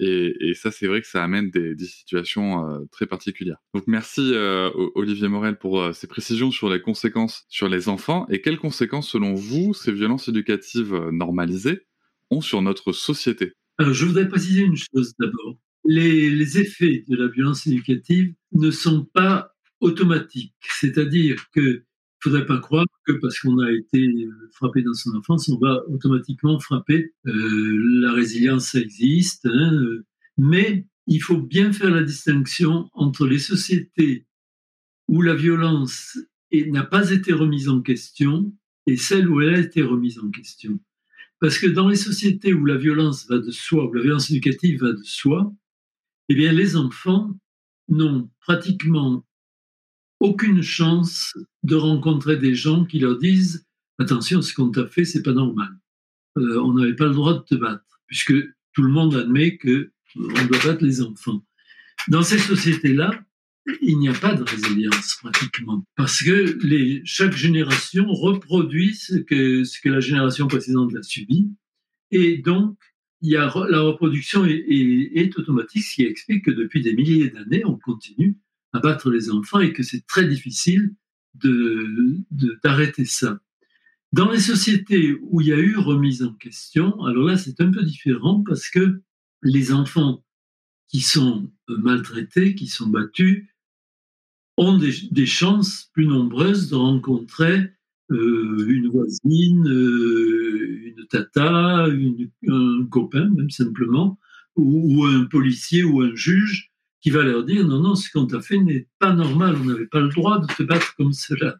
Et, ça, c'est vrai que ça amène des, situations euh, très particulières. Donc merci euh, Olivier Morel pour euh, ces précisions sur les conséquences sur les enfants. Et quelles conséquences, selon vous, ces violences éducatives normalisées ont sur notre société? Alors, je voudrais préciser une chose d'abord. Les, les effets de la violence éducative ne sont pas automatiques. C'est-à-dire que il ne faudrait pas croire que parce qu'on a été frappé dans son enfance, on va automatiquement frapper. Euh, la résilience, ça existe, hein, euh, mais il faut bien faire la distinction entre les sociétés où la violence n'a pas été remise en question et celles où elle a été remise en question. Parce que dans les sociétés où la violence va de soi, où la violence éducative va de soi, eh bien les enfants n'ont pratiquement aucune chance de rencontrer des gens qui leur disent attention, ce qu'on t'a fait, c'est pas normal. Euh, on n'avait pas le droit de te battre, puisque tout le monde admet que on doit battre les enfants. Dans ces sociétés-là, il n'y a pas de résilience pratiquement, parce que chaque génération reproduit ce que, la génération précédente a subi, et donc la reproduction est, est automatique, ce qui explique que depuis des milliers d'années, on continue abattre les enfants et que c'est très difficile d'arrêter de, ça. Dans les sociétés où il y a eu remise en question, alors là c'est un peu différent parce que les enfants qui sont maltraités, qui sont battus, ont des, chances plus nombreuses de rencontrer euh, une voisine, euh, une tata, un copain même simplement, ou, un policier ou un juge qui va leur dire non, non, ce qu'on t'a fait n'est pas normal, on n'avait pas le droit de te battre comme cela.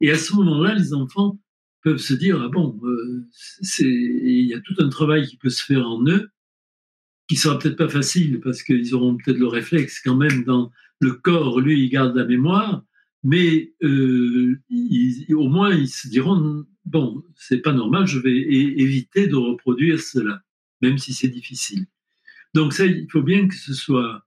Et à ce moment-là, les enfants peuvent se dire ah bon, euh, il y a tout un travail qui peut se faire en eux, qui sera peut-être pas facile parce qu'ils auront peut-être le réflexe quand même dans le corps, lui, il garde la mémoire, mais euh, au moins ils se diront bon, c'est pas normal, je vais éviter de reproduire cela, même si c'est difficile. Donc ça, il faut bien que ce soit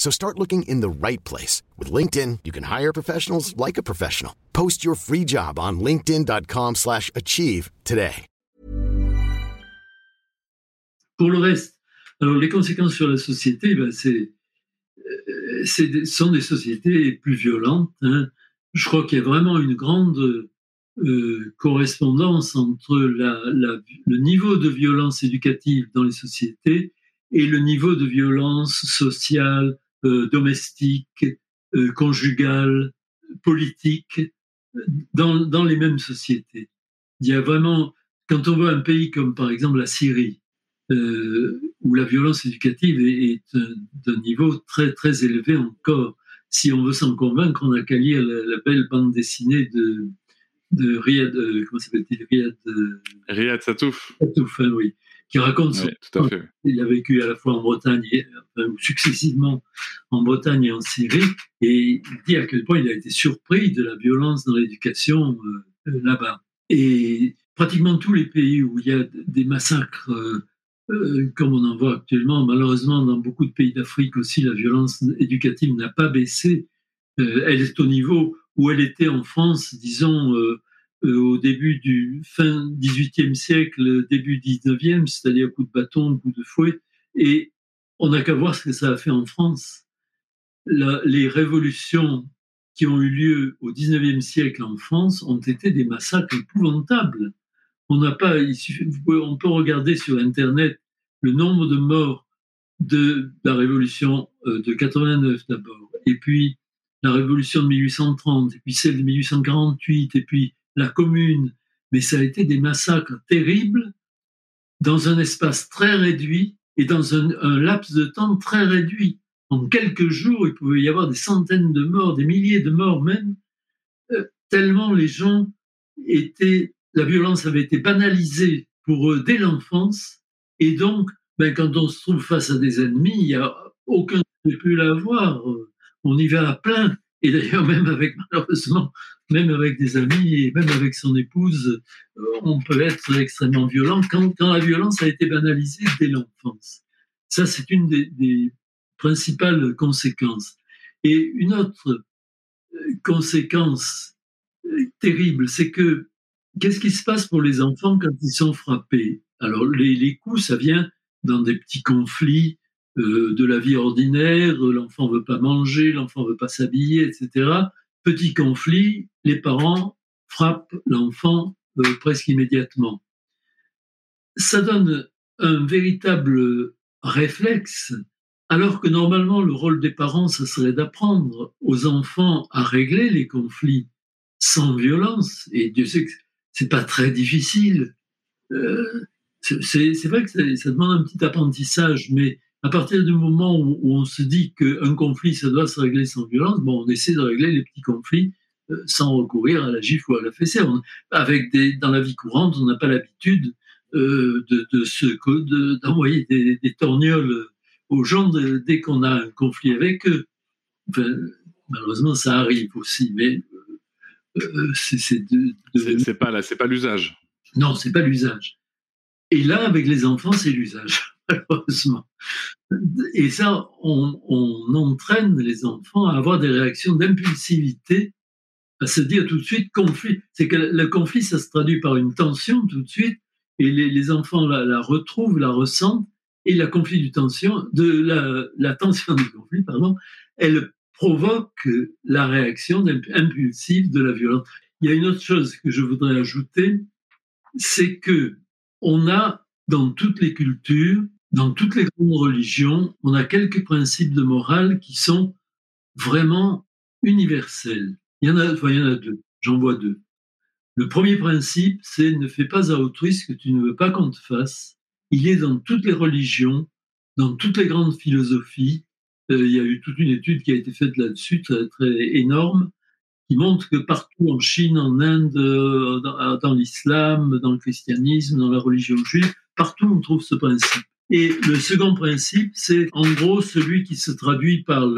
So start looking in the right place. With LinkedIn, you can hire professionals like a professional. Post your free job on linkedin.com slash achieve today. Pour le reste, alors les conséquences sur la société, ben euh, sont des sociétés plus violentes. Hein. Je crois qu'il y a vraiment une grande euh, correspondance entre la, la, le niveau de violence éducative dans les sociétés et le niveau de violence sociale, domestique, euh, conjugale, politique dans, dans les mêmes sociétés. Il y a vraiment, quand on voit un pays comme par exemple la Syrie, euh, où la violence éducative est, est d'un niveau très très élevé encore, si on veut s'en convaincre, on n'a qu'à lire la, la, belle bande dessinée de de Riyad, euh, comment s'appelle-t-il? Riyad, euh, Riyad Satouf. Satouf, hein, oui, qui raconte oui, à fait. Il a vécu à la fois en Bretagne, et, enfin, successivement en Bretagne et en Syrie, et il dit à quel point il a été surpris de la violence dans l'éducation euh, là-bas. Et pratiquement tous les pays où il y a des massacres, comme on en voit actuellement, malheureusement dans beaucoup de pays d'Afrique aussi, la violence éducative n'a pas baissé. elle est au niveau où elle était en France, disons, euh, euh, au début du fin 18e siècle, début 19e, c'est-à-dire coup de bâton, coup de fouet. Et on n'a qu'à voir ce que ça a fait en France. Les révolutions qui ont eu lieu au 19e siècle en France ont été des massacres épouvantables. On n'a pas, on peut regarder sur Internet le nombre de morts de la révolution euh, de 89 d'abord, et puis la révolution de 1830, et puis celle de 1848, et puis la commune. Mais ça a été des massacres terribles dans un espace très réduit et dans un, laps de temps très réduit. En quelques jours, il pouvait y avoir des centaines de morts, des milliers de morts même, euh, tellement les gens étaient la violence avait été banalisée pour eux dès l'enfance, et donc, ben, quand on se trouve face à des ennemis, il n'y a aucun plus l'avoir. On y va à plein. Et d'ailleurs, même avec, malheureusement, même avec des amis et même avec son épouse, euh, on peut être extrêmement violent quand, la violence a été banalisée dès l'enfance. Ça, c'est une des, principales conséquences. Et une autre euh, conséquence euh, terrible, c'est que qu'est-ce qui se passe pour les enfants quand ils sont frappés? Alors, les coups, ça vient dans des petits conflits euh, de la vie ordinaire, l'enfant veut pas manger, l'enfant veut pas s'habiller, etc. Petit conflit, les parents frappent l'enfant euh, presque immédiatement. Ça donne un véritable réflexe, alors que normalement le rôle des parents, ce serait d'apprendre aux enfants à régler les conflits sans violence. Et Dieu sait que c'est pas très difficile. Euh, c'est vrai que ça, demande un petit apprentissage, mais à partir du moment où, on se dit qu'un conflit, ça doit se régler sans violence, bon, on essaie de régler les petits conflits euh, sans recourir à la gifle ou à la fessée. avec des, dans la vie courante, on n'a pas l'habitude euh, de, de d'envoyer des, des, torgnoles aux gens dès qu'on a un conflit avec eux. malheureusement, ça arrive aussi, mais euh, c'est c'est pas c'est pas l'usage. Non, c'est pas l'usage. Et là, avec les enfants, c'est l'usage malheureusement. Et ça, on, entraîne les enfants à avoir des réactions d'impulsivité, à se dire tout de suite conflit. C'est que le conflit, ça se traduit par une tension tout de suite, et les, enfants la, retrouvent, la ressentent, et la tension, la tension du conflit, pardon, elle provoque la réaction impulsive de la violence. Il y a une autre chose que je voudrais ajouter, c'est que on a dans toutes les cultures dans toutes les grandes religions, on a quelques principes de morale qui sont vraiment universels. Il y en a, il y en a deux. J'en vois deux. Le premier principe, c'est ne fais pas à autrui ce que tu ne veux pas qu'on te fasse. Il est dans toutes les religions, dans toutes les grandes philosophies. Euh, il y a eu toute une étude qui a été faite là-dessus, très, très énorme, qui montre que partout en Chine, en Inde, euh, dans, dans l'islam, dans le christianisme, dans la religion juive, partout on trouve ce principe. Et le second principe, c'est en gros celui qui se traduit par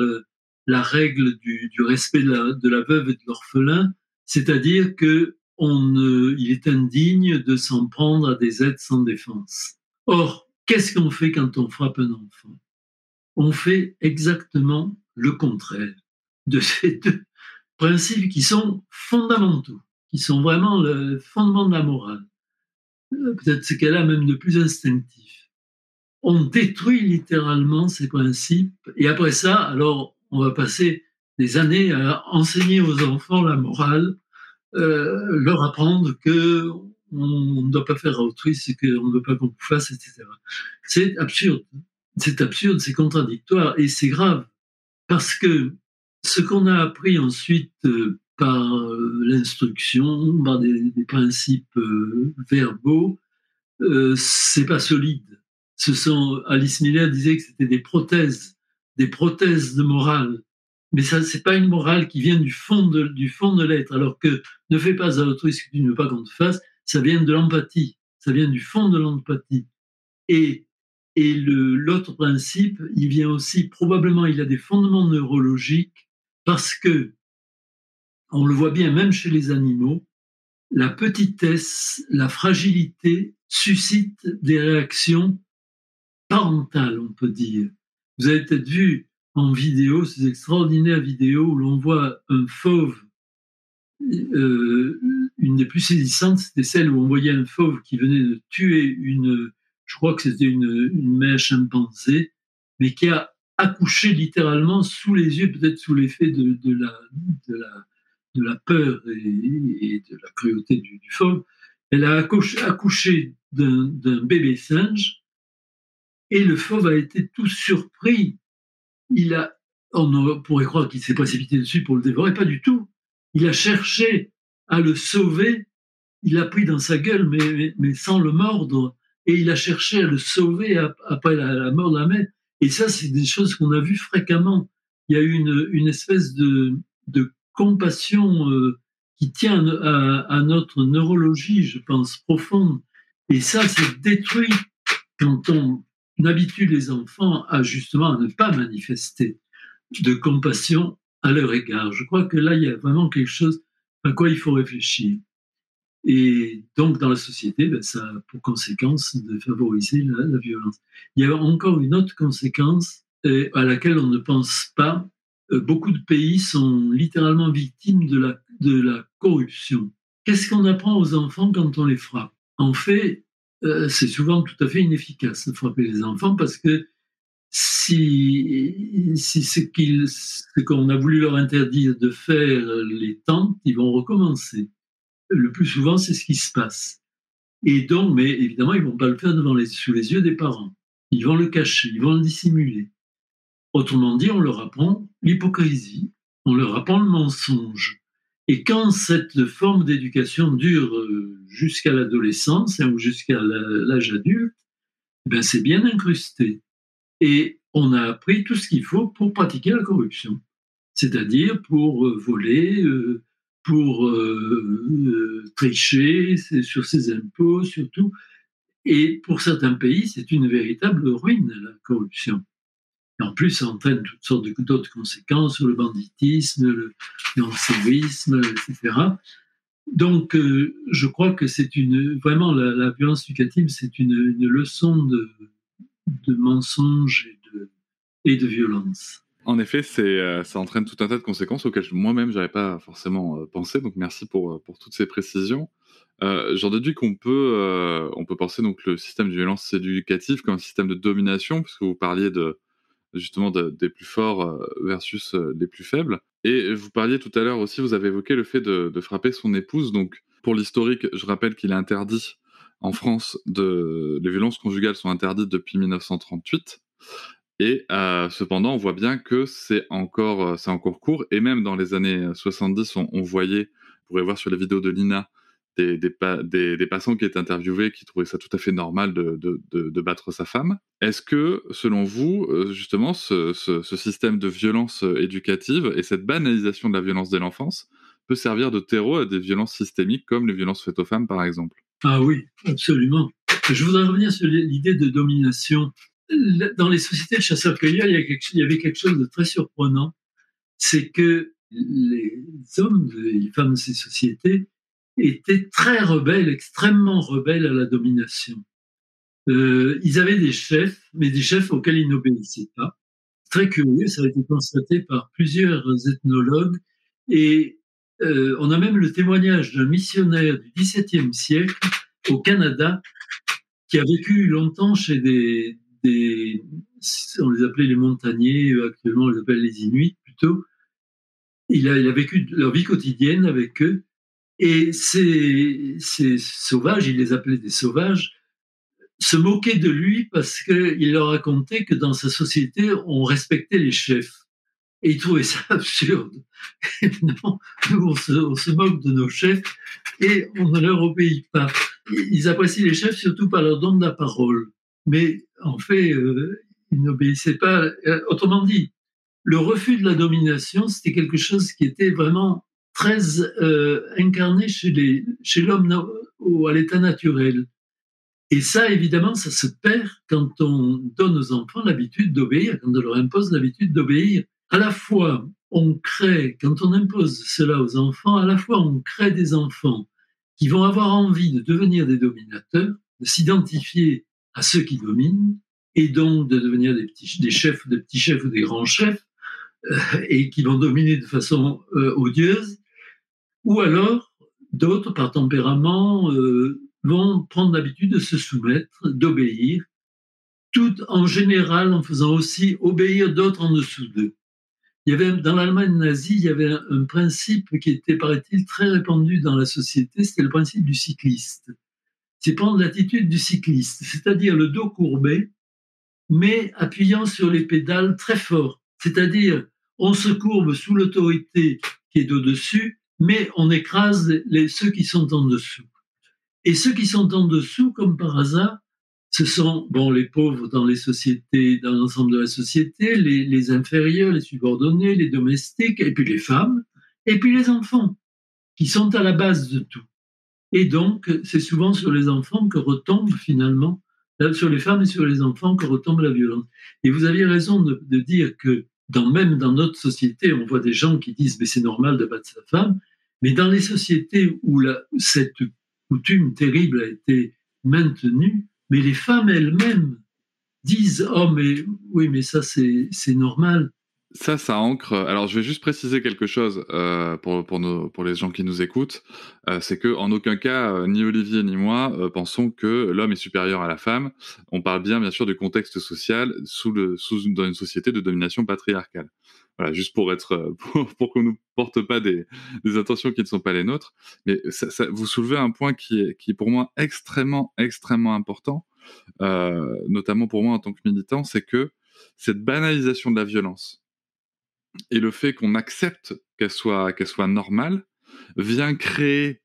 la règle du, respect de la, veuve et de l'orphelin, c'est-à-dire que il est indigne de s'en prendre à des aides sans défense. Or, qu'est-ce qu'on fait quand on frappe un enfant? On fait exactement le contraire de ces deux principes qui sont fondamentaux, qui sont vraiment le fondement de la morale. Peut-être ce qu'elle a même de plus instinctif on détruit littéralement ces principes. Et après ça, alors, on va passer des années à enseigner aux enfants la morale, euh, leur apprendre que on ne doit pas faire à autrui ce qu'on ne veut pas qu'on fasse, etc. C'est absurde. C'est absurde, c'est contradictoire et c'est grave. Parce que ce qu'on a appris ensuite euh, par euh, l'instruction, par des, des principes euh, verbaux, c'est pas solide Alice Miller disait que c'était des prothèses, des prothèses de morale. Mais ça, c'est pas une morale qui vient du fond de, du fond de l'être. Alors que ne fais pas à autrui ce que tu ne veux pas qu'on te fasse, ça vient de l'empathie. Ça vient du fond de l'empathie. Et, et l'autre principe, il vient aussi, probablement, il a des fondements neurologiques parce que, on le voit bien même chez les animaux, la petitesse, la fragilité suscite des réactions parentale, on peut dire. Vous avez peut-être vu en vidéo ces extraordinaires vidéos où l'on voit un fauve. Euh, une des plus saisissantes, c'était celle où on voyait un fauve qui venait de tuer une, je crois que c'était une, une mère chimpanzé, mais qui a accouché littéralement sous les yeux, peut-être sous l'effet de, de, la, peur et, de la cruauté du, fauve. Elle a accouché d'un bébé singe et le fauve a été tout surpris. Il a, on pourrait croire qu'il s'est précipité dessus pour le dévorer, pas du tout. Il a cherché à le sauver. Il l'a pris dans sa gueule, mais, sans le mordre. Et il a cherché à le sauver après la, mort de la mère. Et ça, c'est des choses qu'on a vues fréquemment. Il y a eu une, espèce de, de compassion euh, qui tient à, notre neurologie, je pense, profonde. Et ça, c'est détruit quand on habitue les enfants à justement ne pas manifester de compassion à leur égard. Je crois que là, il y a vraiment quelque chose à quoi il faut réfléchir. Et donc, dans la société, ben, ça a pour conséquence de favoriser la, violence. Il y a encore une autre conséquence euh, à laquelle on ne pense pas. Euh, beaucoup de pays sont littéralement victimes de la, de la corruption. Qu'est-ce qu'on apprend aux enfants quand on les frappe? En fait, euh, c'est souvent tout à fait inefficace de frapper les enfants parce que si, si ce qu'on a voulu leur interdire de faire les tentes, ils vont recommencer le plus souvent, c'est ce qui se passe. Et donc, mais évidemment, ils vont pas le faire devant les, sous les yeux des parents. Ils vont le cacher, ils vont le dissimuler. Autrement dit, on leur apprend l'hypocrisie, on leur apprend le mensonge. Et quand cette forme d'éducation dure euh, jusqu'à l'adolescence hein, ou jusqu'à l'âge adulte, ben c'est bien incrusté. Et on a appris tout ce qu'il faut pour pratiquer la corruption, c'est-à-dire pour euh, voler, euh, pour tricher sur ses impôts, surtout. Et pour certains pays, c'est une véritable ruine, la corruption. En plus, ça entraîne toutes sortes d'autres conséquences sur le banditisme, le lancerisme, etc. Donc, euh, je crois que c'est une vraiment la, violence éducative, c'est une, leçon de, de mensonge et de, et violence. En effet, euh, ça entraîne tout un tas de conséquences auxquelles moi-même j'avais pas forcément euh, pensé. Donc merci pour, euh, pour toutes ces précisions. J'en déduis qu'on peut, on peut penser donc le système de violence éducative comme un système de domination, puisque vous parliez de justement des plus forts versus les plus faibles. Et vous parliez tout à l'heure aussi, vous avez évoqué le fait de, frapper son épouse. Donc pour l'historique, je rappelle qu'il est interdit en France de les violences conjugales sont interdites depuis 1938. Et euh, cependant, on voit bien que c'est encore, euh, c'est encore court. Et même dans les années 70, on, voyait, vous pourrez voir sur les vidéos de Lina, des, des, passants qui étaient interviewés qui trouvaient ça tout à fait normal de, de, battre sa femme. Est-ce que, selon vous, euh, justement, ce, ce, système de violence éducative et cette banalisation de la violence dès l'enfance peut servir de terreau à des violences systémiques comme les violences faites aux femmes, par exemple? Ah oui, absolument. Je voudrais revenir sur l'idée de domination dans les sociétés de chasseurs-cueilleurs, il, y avait quelque chose de très surprenant, c'est que les hommes et les femmes de ces sociétés étaient très rebelles, extrêmement rebelles à la domination. Euh, ils avaient des chefs, mais des chefs auxquels ils n'obéissaient pas. Très curieux, ça a été constaté par plusieurs ethnologues, et euh, on a même le témoignage d'un missionnaire du XVIIe siècle au Canada qui a vécu longtemps chez des, on les appelait les montagnais, actuellement on les appelle les Inuits plutôt. Il a vécu leur vie quotidienne avec eux. Et ces, sauvages, il les appelait des sauvages, se moquaient de lui parce qu'il leur racontait que dans sa société, on respectait les chefs. Et ils trouvaient ça absurde. Évidemment, nous, on se, on se, moque de nos chefs et on ne leur obéit pas. Ils apprécient les chefs surtout par leur don de la parole mais en fait, euh, ils n'obéissaient pas. Euh, autrement dit, le refus de la domination, c'était quelque chose qui était vraiment très euh, incarné chez, chez l'homme ou à l'état naturel. Et ça, évidemment, ça se perd quand on donne aux enfants l'habitude d'obéir, quand on leur impose l'habitude d'obéir. À la fois, on crée, quand on impose cela aux enfants, à la fois on crée des enfants qui vont avoir envie de devenir des dominateurs, de s'identifier à ceux qui dominent, et donc de devenir des, petits, des chefs, des petits chefs ou des grands chefs, euh, et qui vont dominer de façon euh, odieuse, ou alors d'autres, par tempérament, euh, vont prendre l'habitude de se soumettre, d'obéir, tout en général en faisant aussi obéir d'autres en dessous d'eux. Il y avait, dans l'Allemagne nazie, il y avait un, un principe qui était, paraît-il, très répandu dans la société, c'était le principe du cycliste c'est prendre l'attitude du cycliste, c'est-à-dire le dos courbé, mais appuyant sur les pédales très fort. C'est-à-dire, on se courbe sous l'autorité qui est au-dessus, mais on écrase ceux qui sont en dessous. Et ceux qui sont en dessous, comme par hasard, ce sont bon les pauvres dans les sociétés, dans l'ensemble de la société, les, inférieurs, les subordonnés, les domestiques, et puis les femmes, et puis les enfants. qui sont à la base de tout. Et donc, c'est souvent sur les enfants que retombe finalement, sur les femmes et sur les enfants que retombe la violence. Et vous aviez raison de, dire que même dans notre société, on voit des gens qui disent mais c'est normal de battre sa femme, mais dans les sociétés où cette coutume terrible a été maintenue, mais les femmes elles-mêmes disent oh mais oui mais ça c'est normal ça, ça ancre. Alors, je vais juste préciser quelque chose euh, pour, pour, nos, pour les gens qui nous écoutent. Euh, c'est que en aucun cas, euh, ni Olivier ni moi pensons que l'homme est supérieur à la femme. On parle bien, bien sûr, du contexte social sous le, sous, dans une société de domination patriarcale. Voilà, juste pour être, euh, pour, qu'on nous porte pas des, intentions qui ne sont pas les nôtres. Mais vous soulevez un point qui est, pour moi extrêmement, extrêmement important, notamment pour moi en tant que militant, c'est que cette banalisation de la violence et le fait qu'on accepte qu'elle soit, qu'elle soit normale vient créer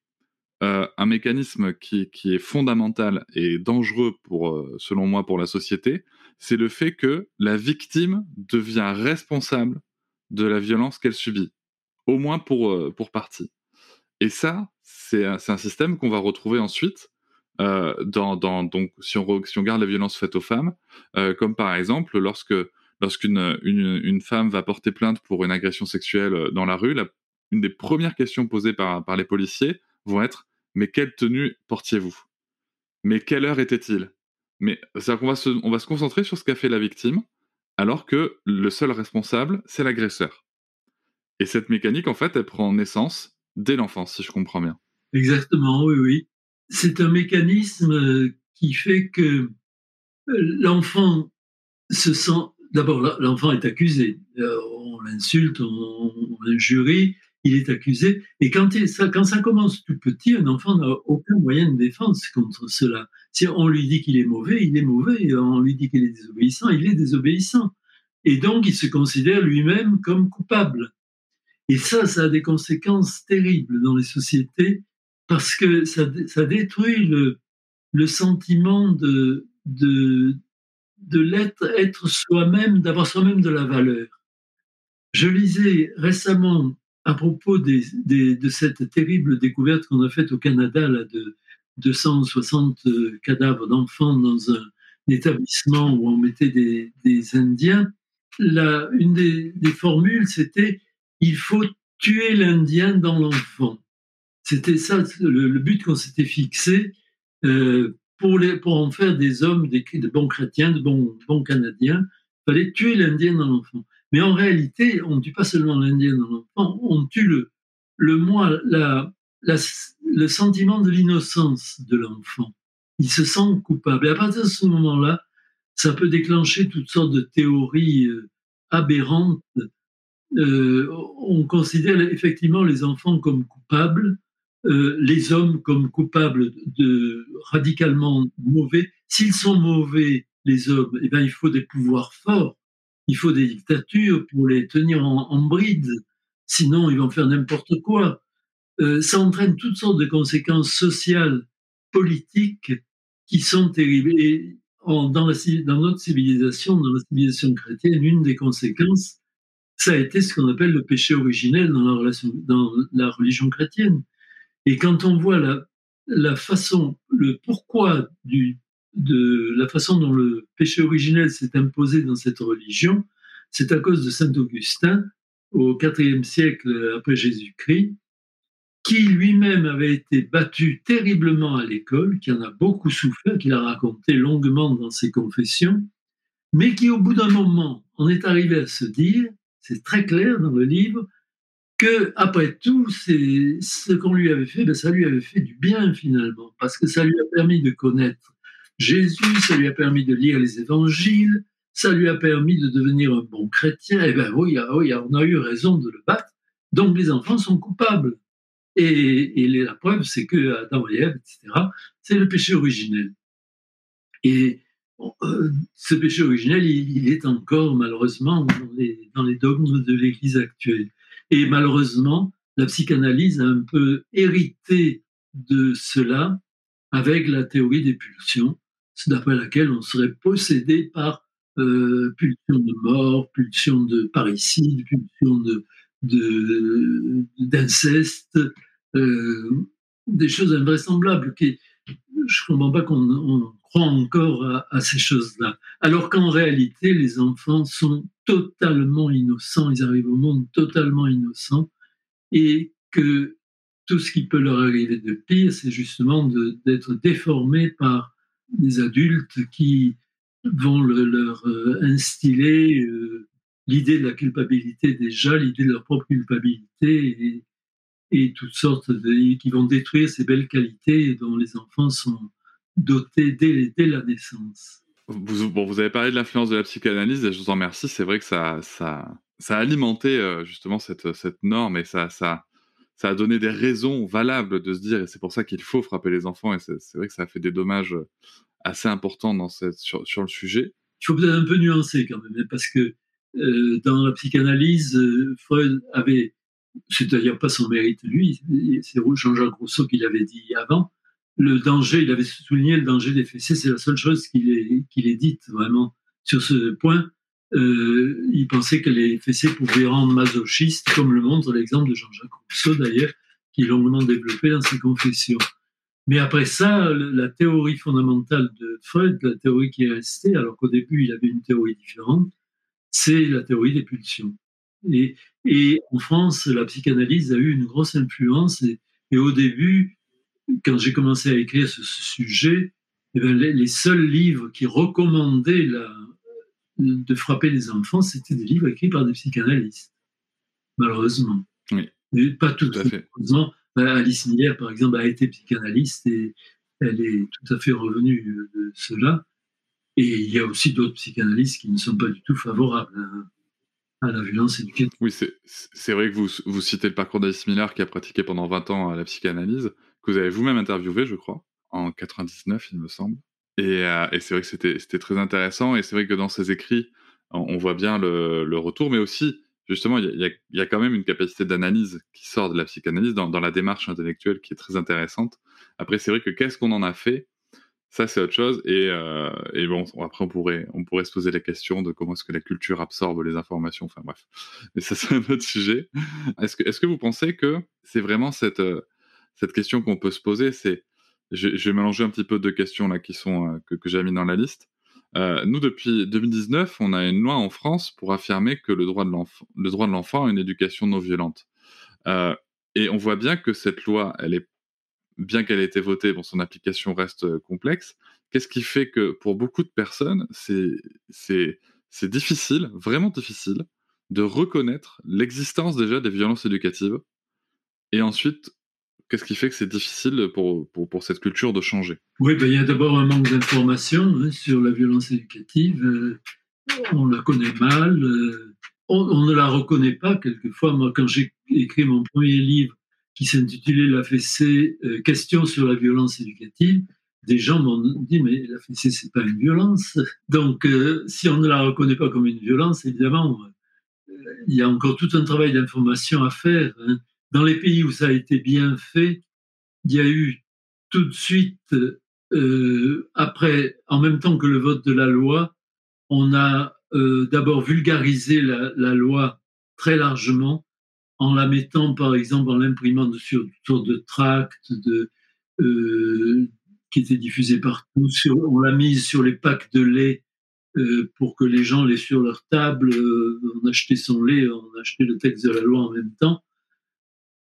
euh, un mécanisme qui, est fondamental et dangereux euh, selon moi, pour la société, c'est le fait que la victime devient responsable de la violence qu'elle subit, au moins pour, euh, pour partie. Et ça, c'est un, un, système qu'on va retrouver ensuite euh, dans, dans, donc, si on, si on regarde la violence faite aux femmes, euh, comme par exemple lorsque lorsqu'une une, une, femme va porter plainte pour une agression sexuelle dans la rue, la, une des premières questions posées par, par les policiers vont être Mais quelle tenue portiez-vous? Mais quelle heure était-il Mais c'est-à-dire qu'on va on va se concentrer sur ce qu'a fait la victime, alors que le seul responsable, c'est l'agresseur. Et cette mécanique, en fait, elle prend naissance dès l'enfance, si je comprends bien. Exactement, oui, oui. C'est un mécanisme euh, qui fait que euh, l'enfant se sent d'abord, l'enfant est accusé. Euh, on l'insulte, on, l'injurie, il est accusé. Et quand, ça, commence tout petit, un enfant n'a aucun moyen de défense contre cela. Si on lui dit qu'il est mauvais, il est mauvais. On lui dit qu'il est désobéissant, il est désobéissant. Et donc, il se considère lui-même comme coupable. Et ça, ça a des conséquences terribles dans les sociétés parce que ça, ça détruit le, le sentiment de, de, de l'être, être soi-même, d'avoir soi-même de la valeur. Je lisais récemment à propos de cette terrible découverte qu'on a faite au Canada là, de 260 cadavres d'enfants dans un établissement où on mettait des, Indiens. Une des, formules, c'était il faut tuer l'Indien dans l'enfant. C'était ça le, but qu'on s'était fixé. Euh, pour, en faire des hommes, de bons chrétiens, de bons, bons Canadiens, il fallait tuer l'Indien dans l'enfant. Mais en réalité, on ne tue pas seulement l'Indien dans l'enfant, on tue le, le moi, la, le sentiment de l'innocence de l'enfant. Il se sent coupable. Et à partir de ce moment-là, ça peut déclencher toutes sortes de théories euh, aberrantes. Euh, on considère effectivement les enfants comme coupables euh, les hommes comme coupables de radicalement mauvais. S'ils sont mauvais, les hommes, eh ben, il faut des pouvoirs forts, il faut des dictatures pour les tenir en, bride, sinon ils vont faire n'importe quoi. Euh, ça entraîne toutes sortes de conséquences sociales, politiques qui sont terribles. Et en, dans, notre civilisation, dans la civilisation chrétienne, une des conséquences, ça a été ce qu'on appelle le péché originel dans la, relation, dans la religion chrétienne. Et quand on voit la, la façon, le pourquoi du, de la façon dont le péché originel s'est imposé dans cette religion, c'est à cause de saint Augustin au IVe siècle après Jésus-Christ, qui lui-même avait été battu terriblement à l'école, qui en a beaucoup souffert, qu'il a raconté longuement dans ses confessions, mais qui au bout d'un moment en est arrivé à se dire, c'est très clair dans le livre, que après tout, c'est ce qu'on lui avait fait, ben ça lui avait fait du bien finalement, parce que ça lui a permis de connaître Jésus, ça lui a permis de lire les évangiles, ça lui a permis de devenir un bon chrétien. Eh ben oui, ah oui, on a eu raison de le battre. Donc les enfants sont coupables. Et, la preuve, c'est que Adam et Ève, etc., c'est le péché originel. Et euh, ce péché originel, il, il, est encore malheureusement dans les, dans les dogmes de l'Église actuelle. Et malheureusement, la psychanalyse a un peu hérité de cela avec la théorie des pulsions, d'après laquelle on serait possédé par euh, pulsion de mort, pulsion de parricide, pulsion de d'inceste, des choses invraisemblables. Qui, je ne comprends pas qu'on croit encore à ces choses-là. Alors qu'en réalité, les enfants sont totalement innocents, ils arrivent au monde totalement innocents, et que tout ce qui peut leur arriver de pire, c'est justement d'être déformés par des adultes qui vont leur euh, instiller euh, l'idée de la culpabilité déjà, l'idée de leur propre culpabilité et, toutes sortes de, qui vont détruire ces belles qualités dont les enfants sont dotés dès, la naissance. Vous, avez parlé de l'influence de la psychanalyse et je vous en remercie. C'est vrai que ça, a alimenté euh, justement cette, norme et ça, ça a donné des raisons valables de se dire, et c'est pour ça qu'il faut frapper les enfants, et c'est vrai que ça a fait des dommages assez importants sur, le sujet. Il faut peut-être un peu nuancer quand même, hein, parce que euh, dans la psychanalyse, euh, Freud avait, c'est-à-dire pas son mérite lui, c'est Jean-Jacques Rousseau qui l'avait dit avant, le danger, il avait souligné le danger des fessées, c'est la seule chose qu'il ait dite vraiment sur ce point. Euh, il pensait que les fessées pouvaient rendre masochiste, comme le montre l'exemple de Jean-Jacques Rousseau d'ailleurs, qui est longuement développé dans ses confessions. Mais après ça, la théorie fondamentale de Freud, la théorie qui est restée, alors qu'au début il avait une théorie différente, c'est la théorie des pulsions. Et, en France, la psychanalyse a eu une grosse influence. Et, au début, quand j'ai commencé à écrire ce, sujet, eh les, les, seuls livres qui recommandaient la, de frapper les enfants, c'était des livres écrits par des psychanalystes, malheureusement. Oui. pas tout, à fait. Bah, Alice Miller, par exemple, a été psychanalyste et elle est tout à fait revenue de cela. Et il y a aussi d'autres psychanalystes qui ne sont pas du tout favorables à, la violence éducative. Oui, c'est vrai que vous, vous citez le parcours d'Alice Miller qui a pratiqué pendant 20 ans la psychanalyse, que vous avez vous-même interviewé, je crois, en 99, il me semble. Euh, et, c'est vrai que c'était très intéressant. Et c'est vrai que dans ses écrits, on, voit bien le, retour, mais aussi, justement, il y, a, quand même une capacité d'analyse qui sort de la psychanalyse dans, la démarche intellectuelle qui est très intéressante. Après, c'est vrai que qu'est-ce qu'on en a fait? Ça, c'est autre chose. Et, euh, bon, après, on pourrait, se poser la question de comment est-ce que la culture absorbe les informations. Enfin, bref. Mais ça, c'est un autre sujet. Est-ce que, est que vous pensez que c'est vraiment cette, euh, cette question qu'on peut se poser C'est je, vais mélanger un petit peu de questions là qui sont euh, que, j'ai mis dans la liste. Euh, nous, depuis 2019, on a une loi en France pour affirmer que le droit de l'enfant, a une éducation non violente. Euh, et on voit bien que cette loi, bien qu'elle ait été votée, son application reste complexe. Qu'est-ce qui fait que pour beaucoup de personnes, c'est difficile, vraiment difficile, de reconnaître l'existence déjà des violences éducatives et ensuite qu'est-ce qui fait que c'est difficile pour, pour, cette culture de changer? Oui, ben, il y a d'abord un manque d'information hein, sur la violence éducative. Euh, on la connaît mal, euh, on, ne la reconnaît pas quelquefois. Moi, quand j'ai écrit mon premier livre qui s'intitulait La fessée, euh, question sur la violence éducative, des gens m'ont dit mais la fessée c'est pas une violence. Donc si on ne la reconnaît pas comme une violence, évidemment, il y a encore tout un travail d'information à faire. Hein. Dans les pays où ça a été bien fait, il y a eu tout de suite, euh, après, en même temps que le vote de la loi, on a euh, d'abord vulgarisé la, loi très largement en la mettant, par exemple, en l'imprimant sur de tracts euh, qui étaient diffusés partout. On l'a mise sur les packs de lait pour que les gens l'aient sur leur table. on achetait son lait, on achetait le texte de la loi en même temps.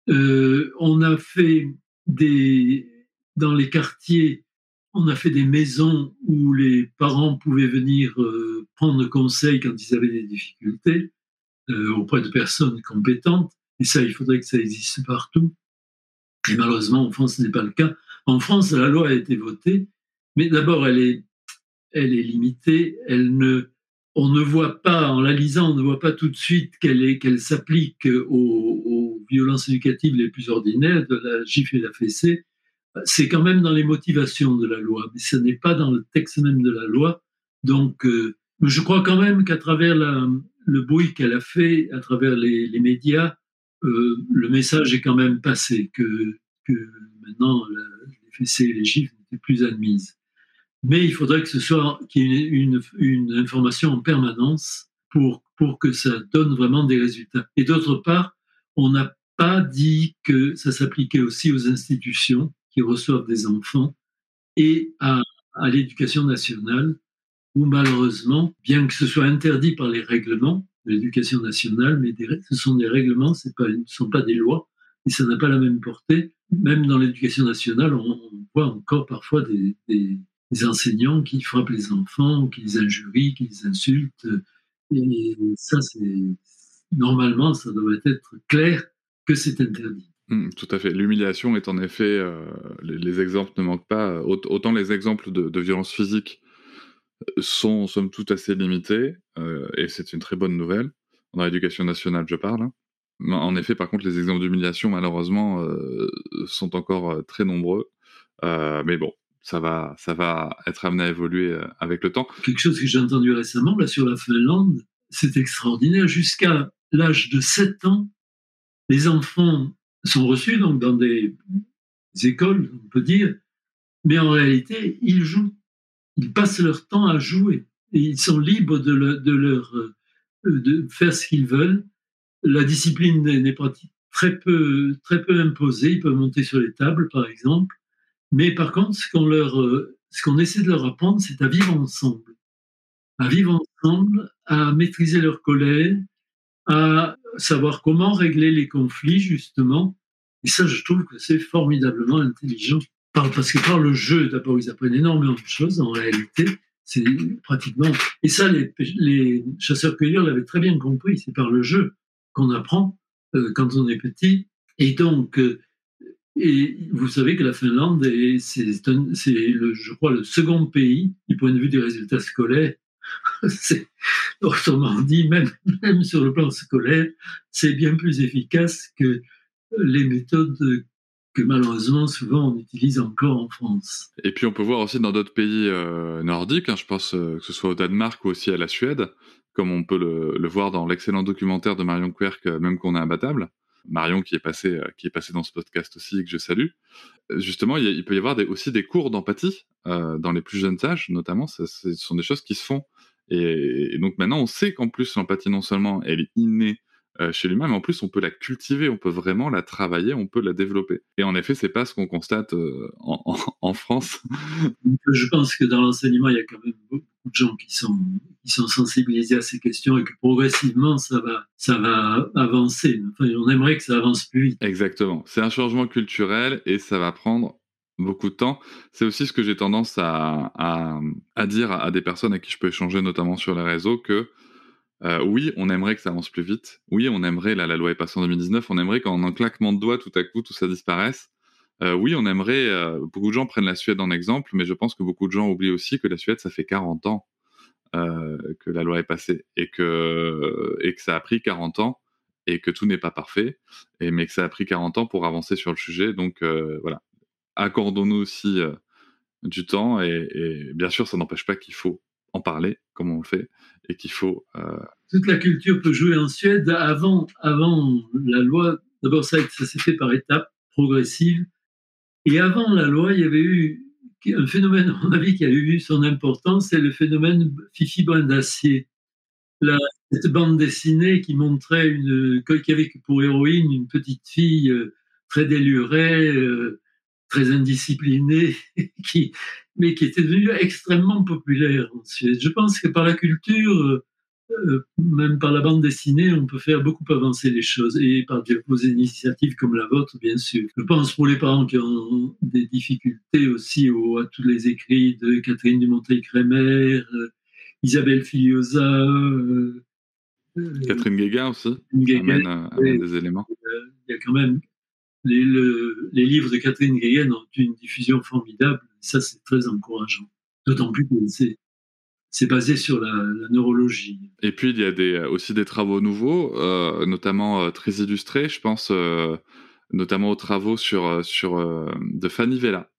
Euh, on a fait des, dans les quartiers, on a fait des maisons où les parents pouvaient venir euh, prendre conseil quand ils avaient des difficultés euh, auprès de personnes compétentes. Et ça, il faudrait que ça existe partout. Et malheureusement, en France, ce n'est pas le cas. En France, la loi a été votée, mais d'abord, elle est, elle est limitée. Elle ne, on ne voit pas, en la lisant, on ne voit pas tout de suite qu'elle qu'elle s'applique aux, violences éducatives les plus ordinaires, de la gifle et la fessée, c'est quand même dans les motivations de la loi, mais ce n'est pas dans le texte même de la loi. Donc, euh, je crois quand même qu'à travers le bruit qu'elle a fait, à travers les, médias, euh, le message est quand même passé, que, maintenant les fessées et les gifles n'étaient plus admises. Mais il faudrait que ce soit qu'il y ait une, une, information en permanence pour, pour que ça donne vraiment des résultats. Et d'autre part, on a pas dit que ça s'appliquait aussi aux institutions qui reçoivent des enfants et à, l'éducation nationale, où malheureusement, bien que ce soit interdit par les règlements de l'éducation nationale, mais ce sont des règlements, ce ne sont pas des lois, et ça n'a pas la même portée. Même dans l'éducation nationale, on, voit encore parfois des, enseignants qui frappent les enfants, qui les injurient, qui les insultent. Et ça, c'est normalement, ça doit être clair que c'est interdit. Mmh, tout à fait. L'humiliation est en effet, euh, les, les, exemples ne manquent pas. Autant les exemples de, de violence physique sont, somme toute, assez limités, euh, et c'est une très bonne nouvelle. Dans l'éducation nationale, je parle. Hein. En effet, par contre, les exemples d'humiliation, malheureusement, euh, sont encore très nombreux. Mais bon, ça va, ça va être amené à évoluer avec le temps. Quelque chose que j'ai entendu récemment, là, sur la Finlande, c'est extraordinaire. Jusqu'à l'âge de 7 ans, les enfants sont reçus donc dans des écoles, on peut dire, mais en réalité, ils jouent. Ils passent leur temps à jouer. Et ils sont libres de, le, de leur euh, de faire ce qu'ils veulent. La discipline n'est pas très peu, très peu imposée. Ils peuvent monter sur les tables, par exemple. Mais par contre, ce qu'on leur, euh, ce qu'on essaie de leur apprendre, c'est à vivre ensemble, à vivre ensemble, à maîtriser leur colère, à savoir comment régler les conflits justement. Et ça, je trouve que c'est formidablement intelligent. Parce que par le jeu, d'abord, ils apprennent énormément de choses en réalité. C'est pratiquement. Et ça, les, chasseurs-cueilleurs l'avaient très bien compris. C'est par le jeu qu'on apprend euh, quand on est petit. Et donc, euh, et vous savez que la Finlande, c'est, je crois, le second pays du point de vue des résultats scolaires. autrement dit, même, même sur le plan scolaire, c'est bien plus efficace que les méthodes que malheureusement souvent on utilise encore en France. Et puis on peut voir aussi dans d'autres pays euh, nordiques, hein, je pense euh, que ce soit au Danemark ou aussi à la Suède, comme on peut le, voir dans l'excellent documentaire de Marion Querc, euh, même qu'on est imbattable. Marion qui est passé qui est passé dans ce podcast aussi et que je salue. Justement, il, peut y avoir aussi des cours d'empathie dans les plus jeunes âges, notamment. Ce sont des choses qui se font. Et, et donc maintenant, on sait qu'en plus l'empathie non seulement elle est innée euh, chez lui-même, en plus on peut la cultiver, on peut vraiment la travailler, on peut la développer. Et en effet, c'est pas ce qu'on constate euh, en, en, en, France. Je pense que dans l'enseignement, il y a quand même beaucoup de gens qui sont, qui sont sensibilisés à ces questions et que progressivement ça va, ça va avancer. Enfin, on aimerait que ça avance plus vite. Exactement. C'est un changement culturel et ça va prendre beaucoup de temps. C'est aussi ce que j'ai tendance à, à, à, dire à des personnes avec qui je peux échanger, notamment sur les réseaux, que euh, oui, on aimerait que ça avance plus vite. Oui, on aimerait, là, la loi est passée en 2019, on aimerait qu'en un claquement de doigts, tout à coup, tout ça disparaisse. Euh, oui, on aimerait, euh, beaucoup de gens prennent la Suède en exemple, mais je pense que beaucoup de gens oublient aussi que la Suède, ça fait 40 ans que la loi est passée et que, et que ça a pris 40 ans et que tout n'est pas parfait, et, mais que ça a pris 40 ans pour avancer sur le sujet. Donc voilà, accordons-nous aussi du temps et, bien sûr, ça n'empêche pas qu'il faut en parler comme on le fait et qu'il faut. Toute la culture peut jouer en Suède. Avant, avant la loi, d'abord ça, s'est fait par étapes progressives. Et avant la loi, il y avait eu un phénomène, à mon avis, qui a eu son importance, c'est le phénomène Fifi Brin d'acier. Cette bande dessinée qui montrait une, qui avait pour héroïne une petite fille très délurée, très indisciplinée, qui, mais qui était devenue extrêmement populaire en Suède. Je pense que par la culture, euh, même par la bande dessinée, on peut faire beaucoup avancer les choses, et par des initiatives comme la vôtre, bien sûr. Je pense pour les parents qui ont des difficultés aussi au, à tous les écrits de Catherine Dumontet-Crémer, euh, Isabelle Filiosa. Euh, Catherine Guéguin aussi, amène des éléments. Il y a quand même les, le, les, livres de Catherine Guéguin ont une diffusion formidable. Ça, c'est très encourageant. D'autant plus que c'est, basé sur la, neurologie. Et puis, il y a aussi des travaux nouveaux, euh, notamment euh, très illustrés. Je pense euh, notamment aux travaux sur, de Fanny Vella,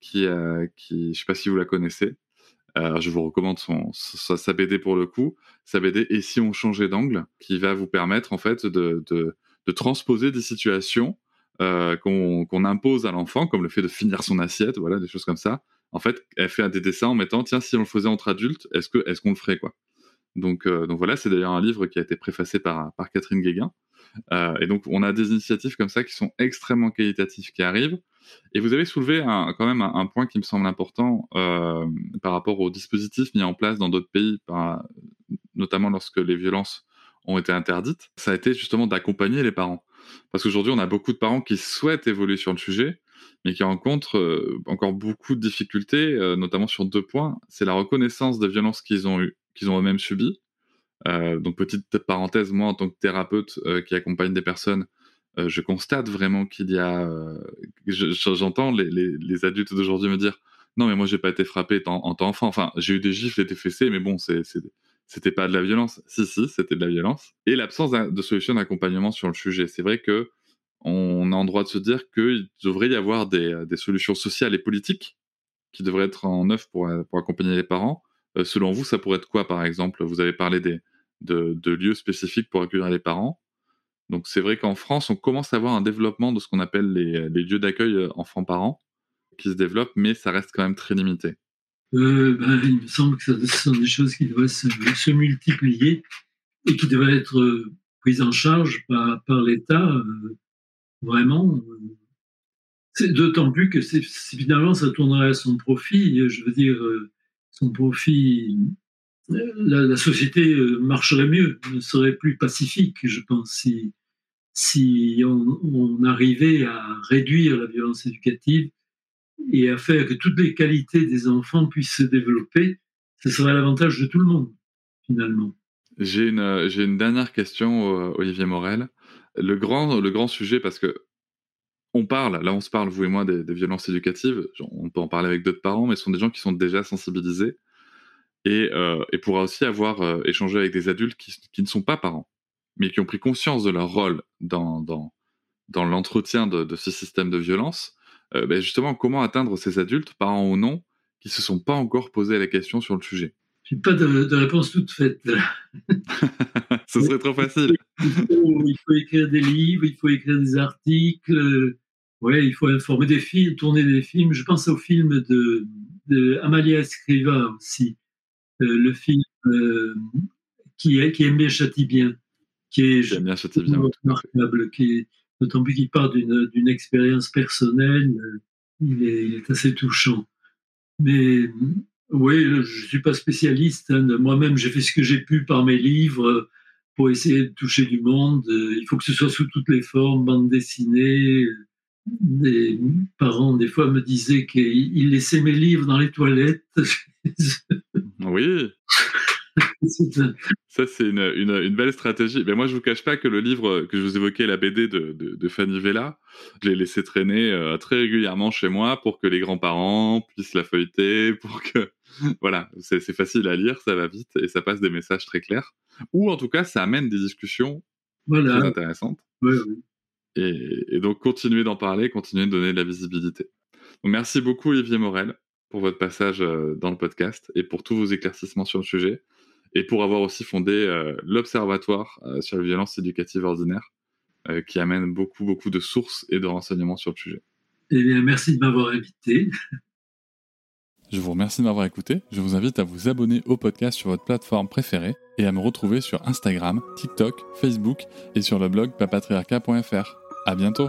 qui, je ne sais pas si vous la connaissez. Je vous recommande sa, BD pour le coup. Sa BD Et si on changeait d'angle, qui va vous permettre en fait de transposer des situations euh, qu'on qu impose à l'enfant, comme le fait de finir son assiette, voilà, des choses comme ça. En fait, elle fait des dessins en mettant, tiens, si on le faisait entre adultes, est-ce qu'on le ferait quoi? Donc, euh, donc voilà, c'est d'ailleurs un livre qui a été préfacé par, par Catherine Guéguin. Euh, et donc, on a des initiatives comme ça qui sont extrêmement qualitatives qui arrivent. Et vous avez soulevé un, quand même un, point qui me semble important par rapport aux dispositifs mis en place dans d'autres pays, notamment lorsque les violences ont été interdites. Ça a été justement d'accompagner les parents. Parce qu'aujourd'hui, on a beaucoup de parents qui souhaitent évoluer sur le sujet, mais qui rencontrent euh, encore beaucoup de difficultés, euh, notamment sur deux points. C'est la reconnaissance des violences qu'ils ont eues, qu'ils ont eux-mêmes subies. Euh, donc petite parenthèse, moi en tant que thérapeute qui accompagne des personnes, je constate vraiment qu'il y a, j'entends les, adultes d'aujourd'hui me dire, non mais moi j'ai pas été frappé en, tant qu'enfant, enfin j'ai eu des gifles, des fessés, mais bon c'est c'était pas de la violence. Si, si, c'était de la violence. Et l'absence de solution d'accompagnement sur le sujet. C'est vrai que on a en droit de se dire qu'il devrait y avoir des, solutions sociales et politiques qui devraient être en œuvre pour, accompagner les parents. Euh, selon vous, ça pourrait être quoi, par exemple? Vous avez parlé des, de, lieux spécifiques pour accueillir les parents. Donc c'est vrai qu'en France, on commence à avoir un développement de ce qu'on appelle les, lieux d'accueil euh, enfants-parents qui se développent, mais ça reste quand même très limité. Euh, ben, il me semble que ce sont des choses qui doivent se, multiplier et qui devraient être prises en charge par, l'État vraiment. C'est d'autant plus que finalement ça tournerait à son profit. Je veux dire, euh, son profit, euh, la, société euh, marcherait mieux, serait plus pacifique, je pense, si, si on, arrivait à réduire la violence éducative et à faire que toutes les qualités des enfants puissent se développer. Ce serait l'avantage de tout le monde, finalement. J'ai une, j'ai une dernière question, Olivier Morel le grand, le grand sujet, parce que on parle, là on se parle, vous et moi, des, violences éducatives, on peut en parler avec d'autres parents, mais ce sont des gens qui sont déjà sensibilisés et, euh, pourra aussi avoir euh, échangé avec des adultes qui, ne sont pas parents, mais qui ont pris conscience de leur rôle dans, dans, l'entretien de, ce système de violence. Euh, ben justement, comment atteindre ces adultes, parents ou non, qui ne se sont pas encore posé la question sur le sujet? J'ai pas de, réponse toute faite. Ce serait trop facile. Il faut, écrire des livres, il faut écrire des articles. Ouais, il faut informer des films, tourner des films. Je pense au film de, Amalia Escriva aussi, euh, le film euh, qui, est, qui aime bien châtie bien, qui est bien bien, remarquable, qui est d'autant plus qu'il part d'une expérience personnelle. Euh, il est, assez touchant. Mais oui, je ne suis pas spécialiste. Hein. Moi-même, j'ai fait ce que j'ai pu par mes livres pour essayer de toucher du monde. Il faut que ce soit sous toutes les formes, bande dessinée. Des parents, des fois, me disaient qu'ils laissaient mes livres dans les toilettes. oui. Ça, c'est une, une, belle stratégie. Mais moi, je vous cache pas que le livre que je vous évoquais, la BD de, de, Fanny Vella, je l'ai laissé traîner euh, très régulièrement chez moi pour que les grands-parents puissent la feuilleter, pour que voilà, c'est facile à lire, ça va vite et ça passe des messages très clairs. Ou en tout cas, ça amène des discussions très intéressantes. Et, donc, continuez d'en parler, continuez de donner de la visibilité. merci beaucoup, Olivier Morel, pour votre passage euh, dans le podcast et pour tous vos éclaircissements sur le sujet et pour avoir aussi fondé euh, l'Observatoire euh, sur les violences éducatives ordinaires qui amène beaucoup, beaucoup de sources et de renseignements sur le sujet. Eh bien, merci de m'avoir invité. Je vous remercie de m'avoir écouté. Je vous invite à vous abonner au podcast sur votre plateforme préférée et à me retrouver sur Instagram, TikTok, Facebook et sur le blog papatriarca.fr. À bientôt!